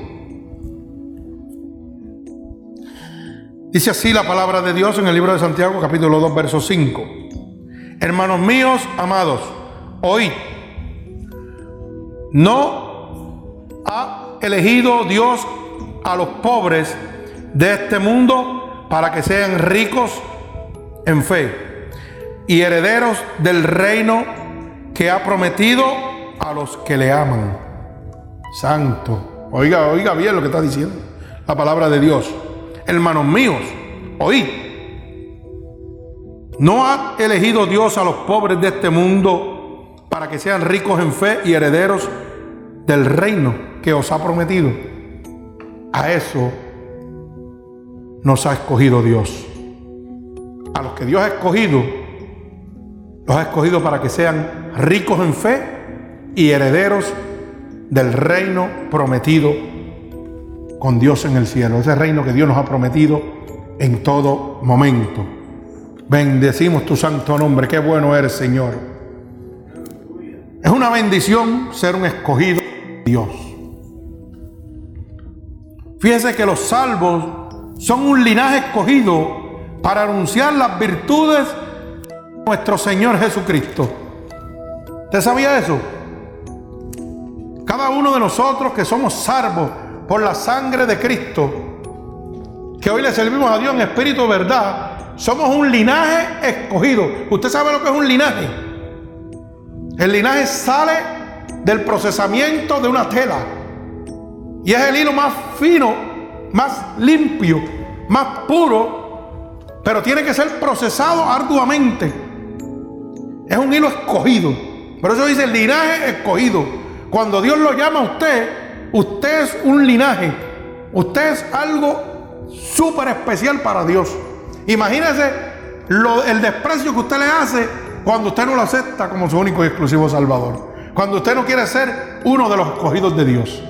Dice así la palabra de Dios en el libro de Santiago, capítulo 2, verso 5. Hermanos míos, amados, hoy no ha elegido Dios a los pobres de este mundo para que sean ricos en fe y herederos del reino que ha prometido a los que le aman. Santo. Oiga, oiga bien lo que está diciendo la palabra de Dios. Hermanos míos, oíd. ¿No ha elegido Dios a los pobres de este mundo para que sean ricos en fe y herederos del reino que os ha prometido? A eso nos ha escogido Dios. A los que Dios ha escogido, los ha escogido para que sean ricos en fe y herederos del reino prometido con Dios en el cielo, ese reino que Dios nos ha prometido en todo momento. Bendecimos tu santo nombre, qué bueno eres Señor. Es una bendición ser un escogido de Dios. Fíjese que los salvos son un linaje escogido para anunciar las virtudes de nuestro Señor Jesucristo. ¿Usted sabía eso? Cada uno de nosotros que somos salvos por la sangre de Cristo, que hoy le servimos a Dios en espíritu de verdad, somos un linaje escogido. ¿Usted sabe lo que es un linaje? El linaje sale del procesamiento de una tela. Y es el hilo más fino, más limpio, más puro, pero tiene que ser procesado arduamente. Es un hilo escogido. Por eso dice linaje escogido. Cuando Dios lo llama a usted, usted es un linaje. Usted es algo súper especial para Dios. Imagínese el desprecio que usted le hace cuando usted no lo acepta como su único y exclusivo Salvador. Cuando usted no quiere ser uno de los escogidos de Dios.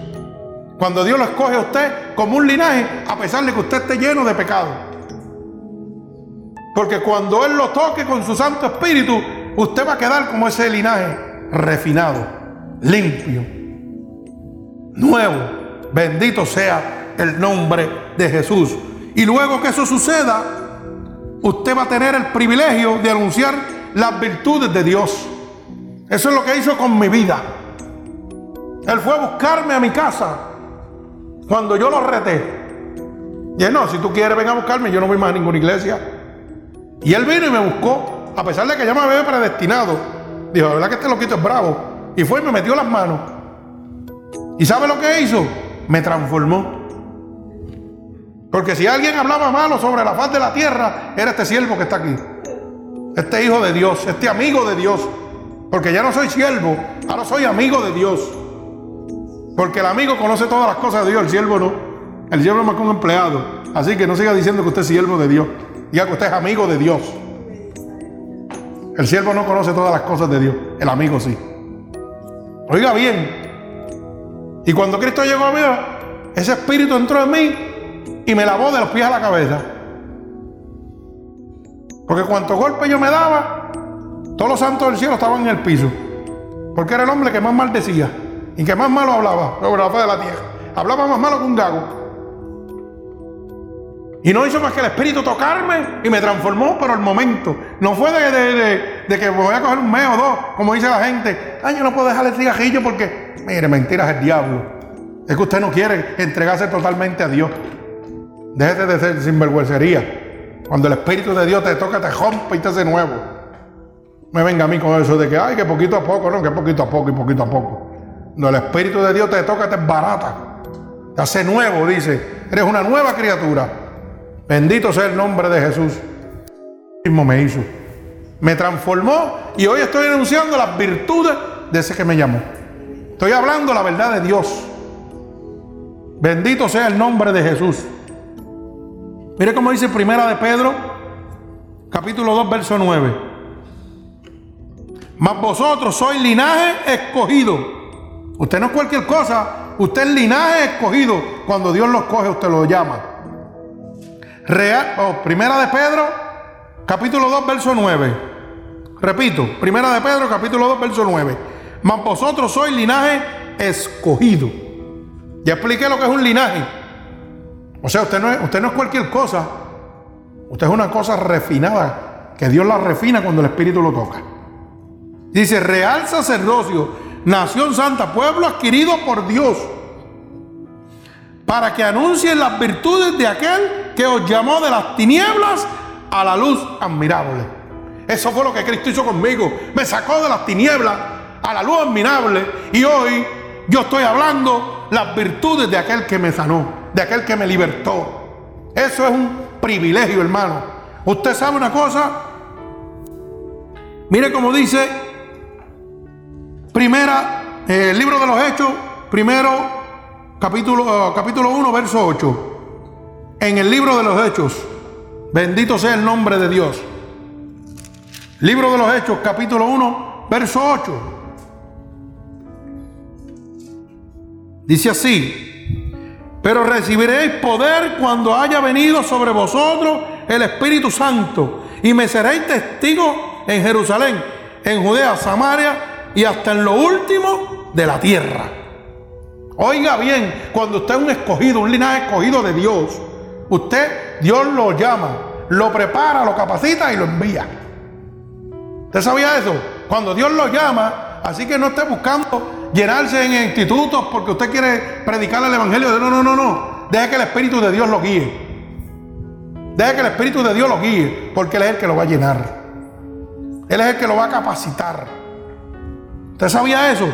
Cuando Dios lo escoge a usted como un linaje, a pesar de que usted esté lleno de pecado. Porque cuando Él lo toque con su Santo Espíritu, usted va a quedar como ese linaje refinado limpio, nuevo. Bendito sea el nombre de Jesús. Y luego que eso suceda, usted va a tener el privilegio de anunciar las virtudes de Dios. Eso es lo que hizo con mi vida. Él fue a buscarme a mi casa cuando yo lo reté. Y él, no, si tú quieres, ven a buscarme, yo no voy más a ninguna iglesia. Y él vino y me buscó, a pesar de que ya me había predestinado. Dijo, ¿verdad que este loquito es bravo? Y fue y me metió las manos. ¿Y sabe lo que hizo? Me transformó. Porque si alguien hablaba malo sobre la faz de la tierra, era este siervo que está aquí. Este hijo de Dios, este amigo de Dios. Porque ya no soy siervo, ahora soy amigo de Dios. Porque el amigo conoce todas las cosas de Dios, el siervo no. El siervo es más que un empleado. Así que no siga diciendo que usted es siervo de Dios. Diga que usted es amigo de Dios. El siervo no conoce todas las cosas de Dios. El amigo sí. Oiga bien. Y cuando Cristo llegó a mí, ese espíritu entró en mí y me lavó de los pies a la cabeza. Porque cuanto golpe yo me daba, todos los santos del cielo estaban en el piso. Porque era el hombre que más mal decía y que más malo hablaba sobre la faz de la tierra. Hablaba más malo que un gago. Y no hizo más que el Espíritu tocarme y me transformó, pero el momento. No fue de, que me voy a coger un mes o dos, como dice la gente. Ay, yo no puedo dejar el cigajillo porque, mire, mentiras el diablo. Es que usted no quiere entregarse totalmente a Dios. Déjese de ser sinvergüencería. Cuando el Espíritu de Dios te toca, te rompe y te hace nuevo. Me venga a mí con eso de que, ay, que poquito a poco, no, que poquito a poco y poquito a poco. Cuando el Espíritu de Dios te toca, te barata. Te hace nuevo, dice. Eres una nueva criatura. Bendito sea el nombre de Jesús. Mismo me hizo. Me transformó y hoy estoy denunciando las virtudes de ese que me llamó. Estoy hablando la verdad de Dios. Bendito sea el nombre de Jesús. Mire cómo dice Primera de Pedro, capítulo 2, verso 9. Mas vosotros sois linaje escogido. Usted no es cualquier cosa, usted es linaje escogido. Cuando Dios lo coge, usted lo llama. Oh, primera de Pedro, capítulo 2, verso 9. Repito, primera de Pedro, capítulo 2, verso 9. Mas vosotros sois linaje escogido. Ya expliqué lo que es un linaje. O sea, usted no, es, usted no es cualquier cosa. Usted es una cosa refinada, que Dios la refina cuando el Espíritu lo toca. Dice, real sacerdocio, nación santa, pueblo adquirido por Dios, para que anuncien las virtudes de aquel que os llamó de las tinieblas a la luz admirable. Eso fue lo que Cristo hizo conmigo. Me sacó de las tinieblas a la luz admirable y hoy yo estoy hablando las virtudes de aquel que me sanó de aquel que me libertó. Eso es un privilegio, hermano. Usted sabe una cosa. Mire cómo dice primera, eh, el libro de los Hechos, primero, capítulo, capítulo 1, verso 8. En el libro de los Hechos, bendito sea el nombre de Dios. Libro de los Hechos, capítulo 1, verso 8. Dice así, pero recibiréis poder cuando haya venido sobre vosotros el Espíritu Santo. Y me seréis testigos en Jerusalén, en Judea, Samaria y hasta en lo último de la tierra. Oiga bien, cuando usted es un escogido, un linaje escogido de Dios, usted, Dios lo llama, lo prepara, lo capacita y lo envía. ¿Usted sabía eso? Cuando Dios lo llama, así que no esté buscando llenarse en institutos porque usted quiere predicar el Evangelio. No, no, no, no. Deje que el Espíritu de Dios lo guíe. Deje que el Espíritu de Dios lo guíe, porque Él es el que lo va a llenar. Él es el que lo va a capacitar. ¿Usted sabía eso?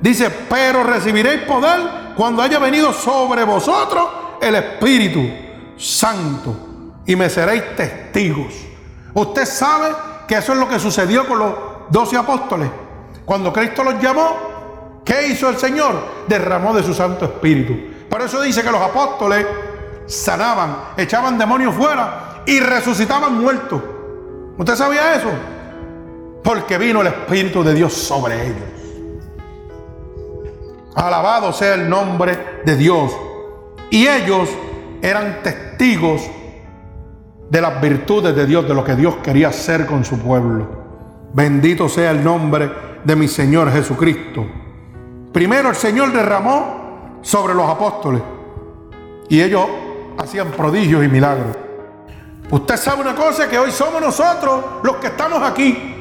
Dice, pero recibiréis poder cuando haya venido sobre vosotros el Espíritu Santo y me seréis testigos. Usted sabe que eso es lo que sucedió con los doce apóstoles. Cuando Cristo los llamó, ¿Qué hizo el Señor? Derramó de su Santo Espíritu. Por eso dice que los apóstoles sanaban, echaban demonios fuera y resucitaban muertos. ¿Usted sabía eso? Porque vino el Espíritu de Dios sobre ellos. Alabado sea el nombre de Dios. Y ellos eran testigos de las virtudes de Dios, de lo que Dios quería hacer con su pueblo. Bendito sea el nombre de mi Señor Jesucristo. Primero el Señor derramó sobre los apóstoles y ellos hacían prodigios y milagros. Usted sabe una cosa, que hoy somos nosotros los que estamos aquí.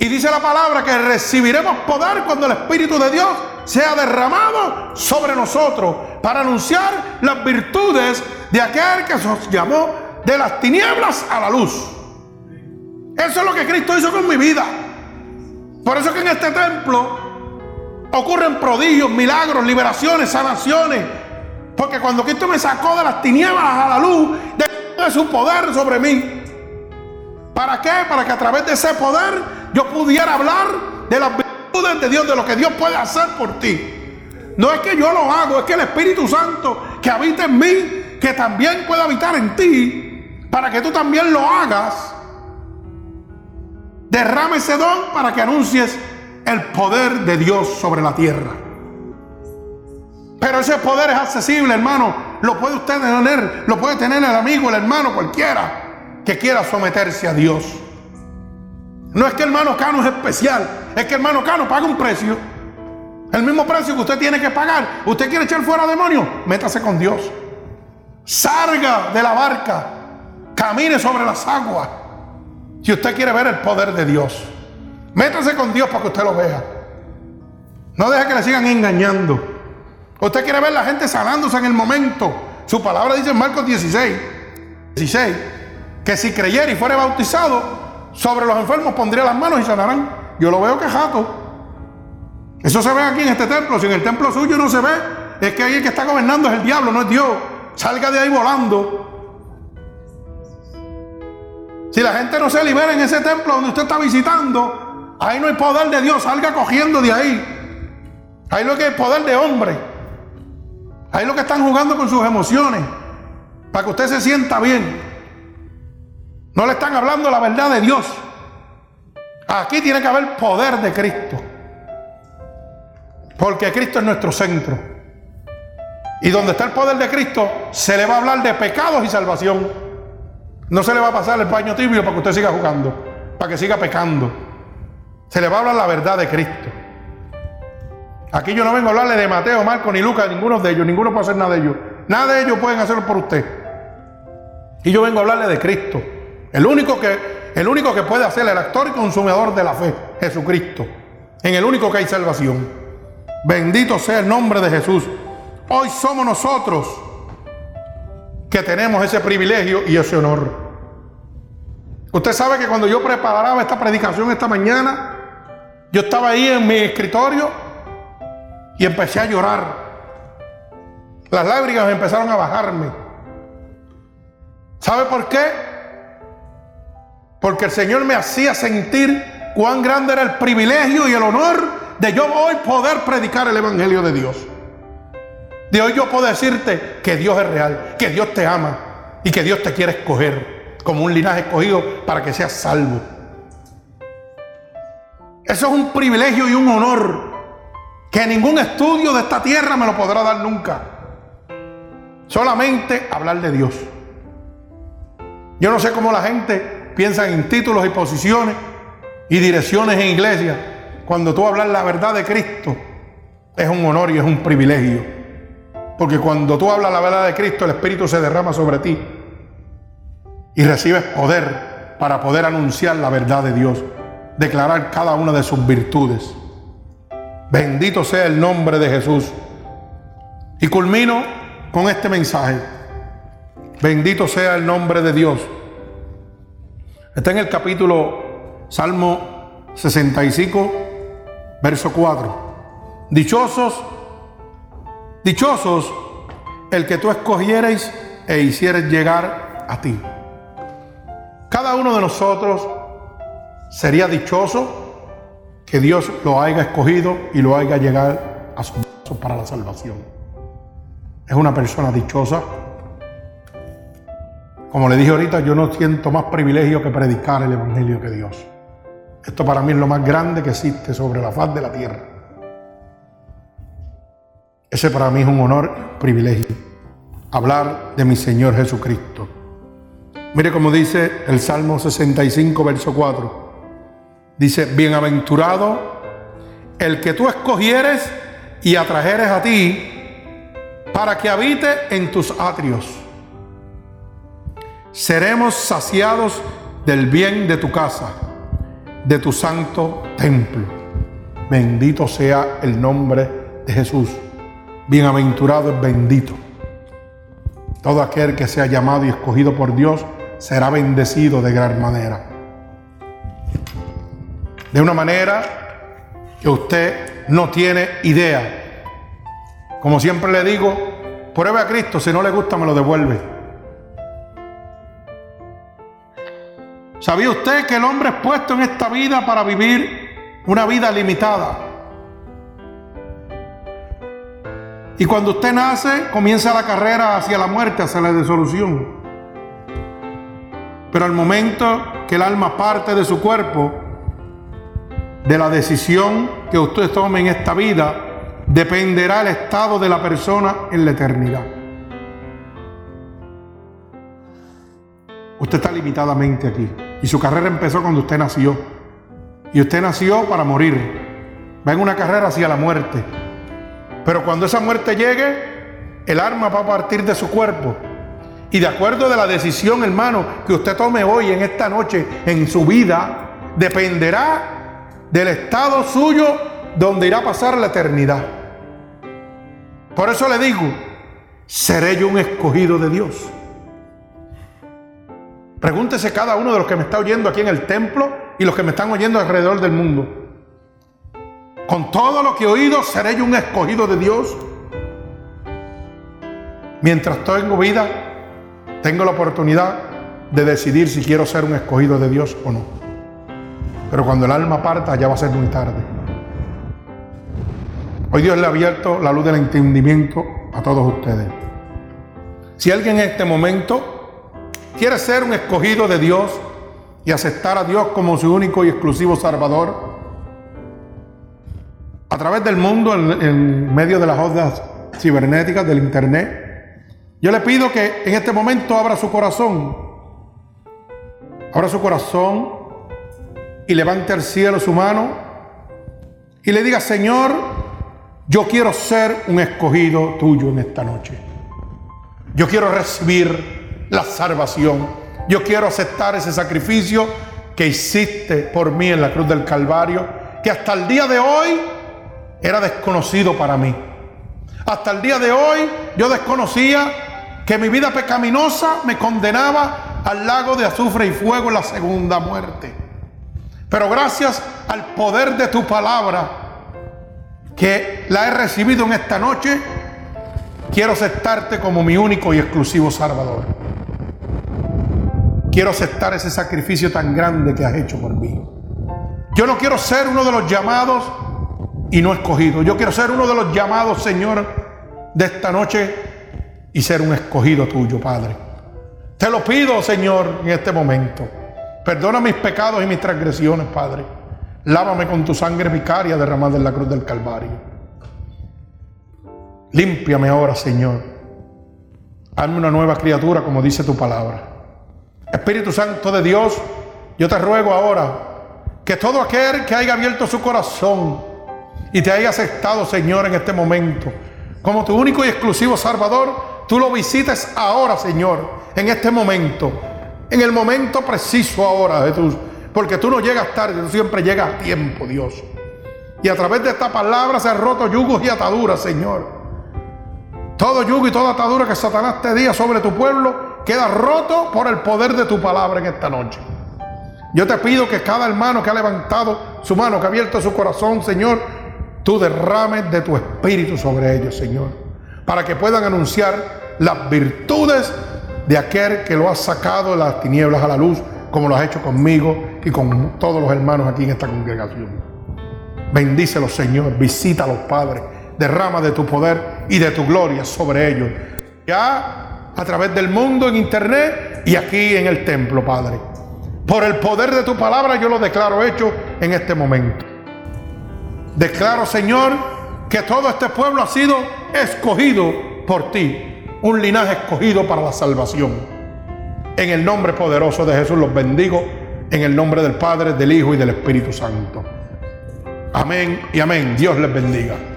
Y dice la palabra que recibiremos poder cuando el Espíritu de Dios sea derramado sobre nosotros para anunciar las virtudes de aquel que nos llamó de las tinieblas a la luz. Eso es lo que Cristo hizo con mi vida. Por eso que en este templo ocurren prodigios, milagros, liberaciones, sanaciones. Porque cuando Cristo me sacó de las tinieblas a la luz, de su poder sobre mí. ¿Para qué? Para que a través de ese poder yo pudiera hablar de las virtudes de Dios, de lo que Dios puede hacer por ti. No es que yo lo hago, es que el Espíritu Santo que habita en mí, que también puede habitar en ti, para que tú también lo hagas, derrame ese don para que anuncies el poder de Dios sobre la tierra. Pero ese poder es accesible, hermano. Lo puede usted tener, lo puede tener el amigo, el hermano, cualquiera que quiera someterse a Dios. No es que hermano Cano es especial, es que hermano Cano paga un precio. El mismo precio que usted tiene que pagar. ¿Usted quiere echar fuera demonios? Métase con Dios. Salga de la barca. Camine sobre las aguas. Si usted quiere ver el poder de Dios. Métase con Dios para que usted lo vea. No deje que le sigan engañando. Usted quiere ver la gente sanándose en el momento. Su palabra dice en Marcos 16, 16, que si creyera y fuera bautizado, sobre los enfermos pondría las manos y sanarán. Yo lo veo quejato. Eso se ve aquí en este templo. Si en el templo suyo no se ve, es que ahí el que está gobernando es el diablo, no es Dios. Salga de ahí volando. Si la gente no se libera en ese templo donde usted está visitando, ahí no hay poder de Dios. Salga cogiendo de ahí. Ahí lo que es poder de hombre. Ahí lo que están jugando con sus emociones. Para que usted se sienta bien. No le están hablando la verdad de Dios. Aquí tiene que haber poder de Cristo. Porque Cristo es nuestro centro. Y donde está el poder de Cristo, se le va a hablar de pecados y salvación. No se le va a pasar el paño tibio para que usted siga jugando, para que siga pecando. Se le va a hablar la verdad de Cristo. Aquí yo no vengo a hablarle de Mateo, Marco, ni Lucas, ninguno de ellos, ninguno puede hacer nada de ellos. Nada de ellos pueden hacerlo por usted. Y yo vengo a hablarle de Cristo. El único que, el único que puede hacer el actor y consumidor de la fe, Jesucristo. En el único que hay salvación. Bendito sea el nombre de Jesús. Hoy somos nosotros que tenemos ese privilegio y ese honor. Usted sabe que cuando yo preparaba esta predicación esta mañana, yo estaba ahí en mi escritorio y empecé a llorar. Las lágrimas empezaron a bajarme. ¿Sabe por qué? Porque el Señor me hacía sentir cuán grande era el privilegio y el honor de yo hoy poder predicar el Evangelio de Dios. Hoy yo puedo decirte que Dios es real, que Dios te ama y que Dios te quiere escoger como un linaje escogido para que seas salvo. Eso es un privilegio y un honor que ningún estudio de esta tierra me lo podrá dar nunca. Solamente hablar de Dios. Yo no sé cómo la gente piensa en títulos y posiciones y direcciones en iglesia cuando tú hablas la verdad de Cristo, es un honor y es un privilegio. Porque cuando tú hablas la verdad de Cristo, el Espíritu se derrama sobre ti y recibes poder para poder anunciar la verdad de Dios, declarar cada una de sus virtudes. Bendito sea el nombre de Jesús. Y culmino con este mensaje. Bendito sea el nombre de Dios. Está en el capítulo Salmo 65, Verso 4. Dichosos, dichosos el que tú escogieres e hicieres llegar a ti. Cada uno de nosotros sería dichoso que Dios lo haya escogido y lo haya llegar a su paso para la salvación. Es una persona dichosa. Como le dije ahorita, yo no siento más privilegio que predicar el Evangelio que Dios. Esto para mí es lo más grande que existe sobre la faz de la tierra. Ese para mí es un honor, privilegio. Hablar de mi Señor Jesucristo. Mire cómo dice el Salmo 65, verso 4. Dice, bienaventurado el que tú escogieres y atrajeres a ti para que habite en tus atrios. Seremos saciados del bien de tu casa de tu santo templo. Bendito sea el nombre de Jesús. Bienaventurado es bendito. Todo aquel que sea llamado y escogido por Dios será bendecido de gran manera. De una manera que usted no tiene idea. Como siempre le digo, pruebe a Cristo, si no le gusta me lo devuelve. ¿Sabía usted que el hombre es puesto en esta vida para vivir una vida limitada? Y cuando usted nace, comienza la carrera hacia la muerte, hacia la disolución. Pero al momento que el alma parte de su cuerpo, de la decisión que usted tome en esta vida, dependerá el estado de la persona en la eternidad. Usted está limitadamente aquí. Y su carrera empezó cuando usted nació. Y usted nació para morir. Va en una carrera hacia la muerte. Pero cuando esa muerte llegue, el arma va a partir de su cuerpo. Y de acuerdo de la decisión, hermano, que usted tome hoy, en esta noche, en su vida, dependerá del estado suyo donde irá a pasar la eternidad. Por eso le digo, seré yo un escogido de Dios. Pregúntese cada uno de los que me está oyendo aquí en el templo y los que me están oyendo alrededor del mundo. Con todo lo que he oído, seré yo un escogido de Dios. Mientras tengo vida, tengo la oportunidad de decidir si quiero ser un escogido de Dios o no. Pero cuando el alma parta, ya va a ser muy tarde. Hoy Dios le ha abierto la luz del entendimiento a todos ustedes. Si alguien en este momento quiere ser un escogido de Dios y aceptar a Dios como su único y exclusivo Salvador, a través del mundo, en, medio de las ondas cibernéticas del Internet. Yo le pido que en este momento abra su corazón, abra su corazón y levante al cielo su mano y le diga, Señor, yo quiero ser un escogido tuyo en esta noche. Yo quiero recibir la salvación. Yo quiero aceptar ese sacrificio que hiciste por mí en la cruz del Calvario, que hasta el día de hoy era desconocido para mí. Hasta el día de hoy yo desconocía que mi vida pecaminosa me condenaba al lago de azufre y fuego en la segunda muerte. Pero gracias al poder de tu palabra que la he recibido en esta noche, quiero aceptarte como mi único y exclusivo Salvador. Quiero aceptar ese sacrificio tan grande que has hecho por mí. Yo no quiero ser uno de los llamados y no escogido. Yo quiero ser uno de los llamados, Señor, de esta noche y ser un escogido tuyo, Padre. Te lo pido, Señor, en este momento. Perdona mis pecados y mis transgresiones, Padre. Lávame con tu sangre vicaria derramada en la cruz del Calvario. Límpiame ahora, Señor. Hazme una nueva criatura, como dice tu palabra. Espíritu Santo de Dios, yo te ruego ahora que todo aquel que haya abierto su corazón, y te haya aceptado, Señor, en este momento, como tu único y exclusivo Salvador, tú lo visites ahora, Señor, en este momento, en el momento preciso ahora, Jesús, porque tú no llegas tarde, tú siempre llegas a tiempo, Dios. Y a través de esta palabra se han roto yugos y ataduras, Señor. Todo yugo y toda atadura que Satanás te diga sobre tu pueblo queda roto por el poder de tu palabra en esta noche. Yo te pido que cada hermano que ha levantado su mano, que ha abierto su corazón, Señor, tú derrames de tu espíritu sobre ellos, Señor, para que puedan anunciar las virtudes de aquel que lo ha sacado de las tinieblas a la luz, como lo has hecho conmigo y con todos los hermanos aquí en esta congregación. Bendícelos, Señor, visítalos, Padre, derrama de tu poder y de tu gloria sobre ellos. Ya a través del mundo, en internet y aquí en el templo, Padre. Por el poder de tu palabra yo lo declaro hecho en este momento. Declaro, Señor, que todo este pueblo ha sido escogido por ti, un linaje escogido para la salvación. En el nombre poderoso de Jesús los bendigo, en el nombre del Padre, del Hijo y del Espíritu Santo. Amén y amén. Dios les bendiga.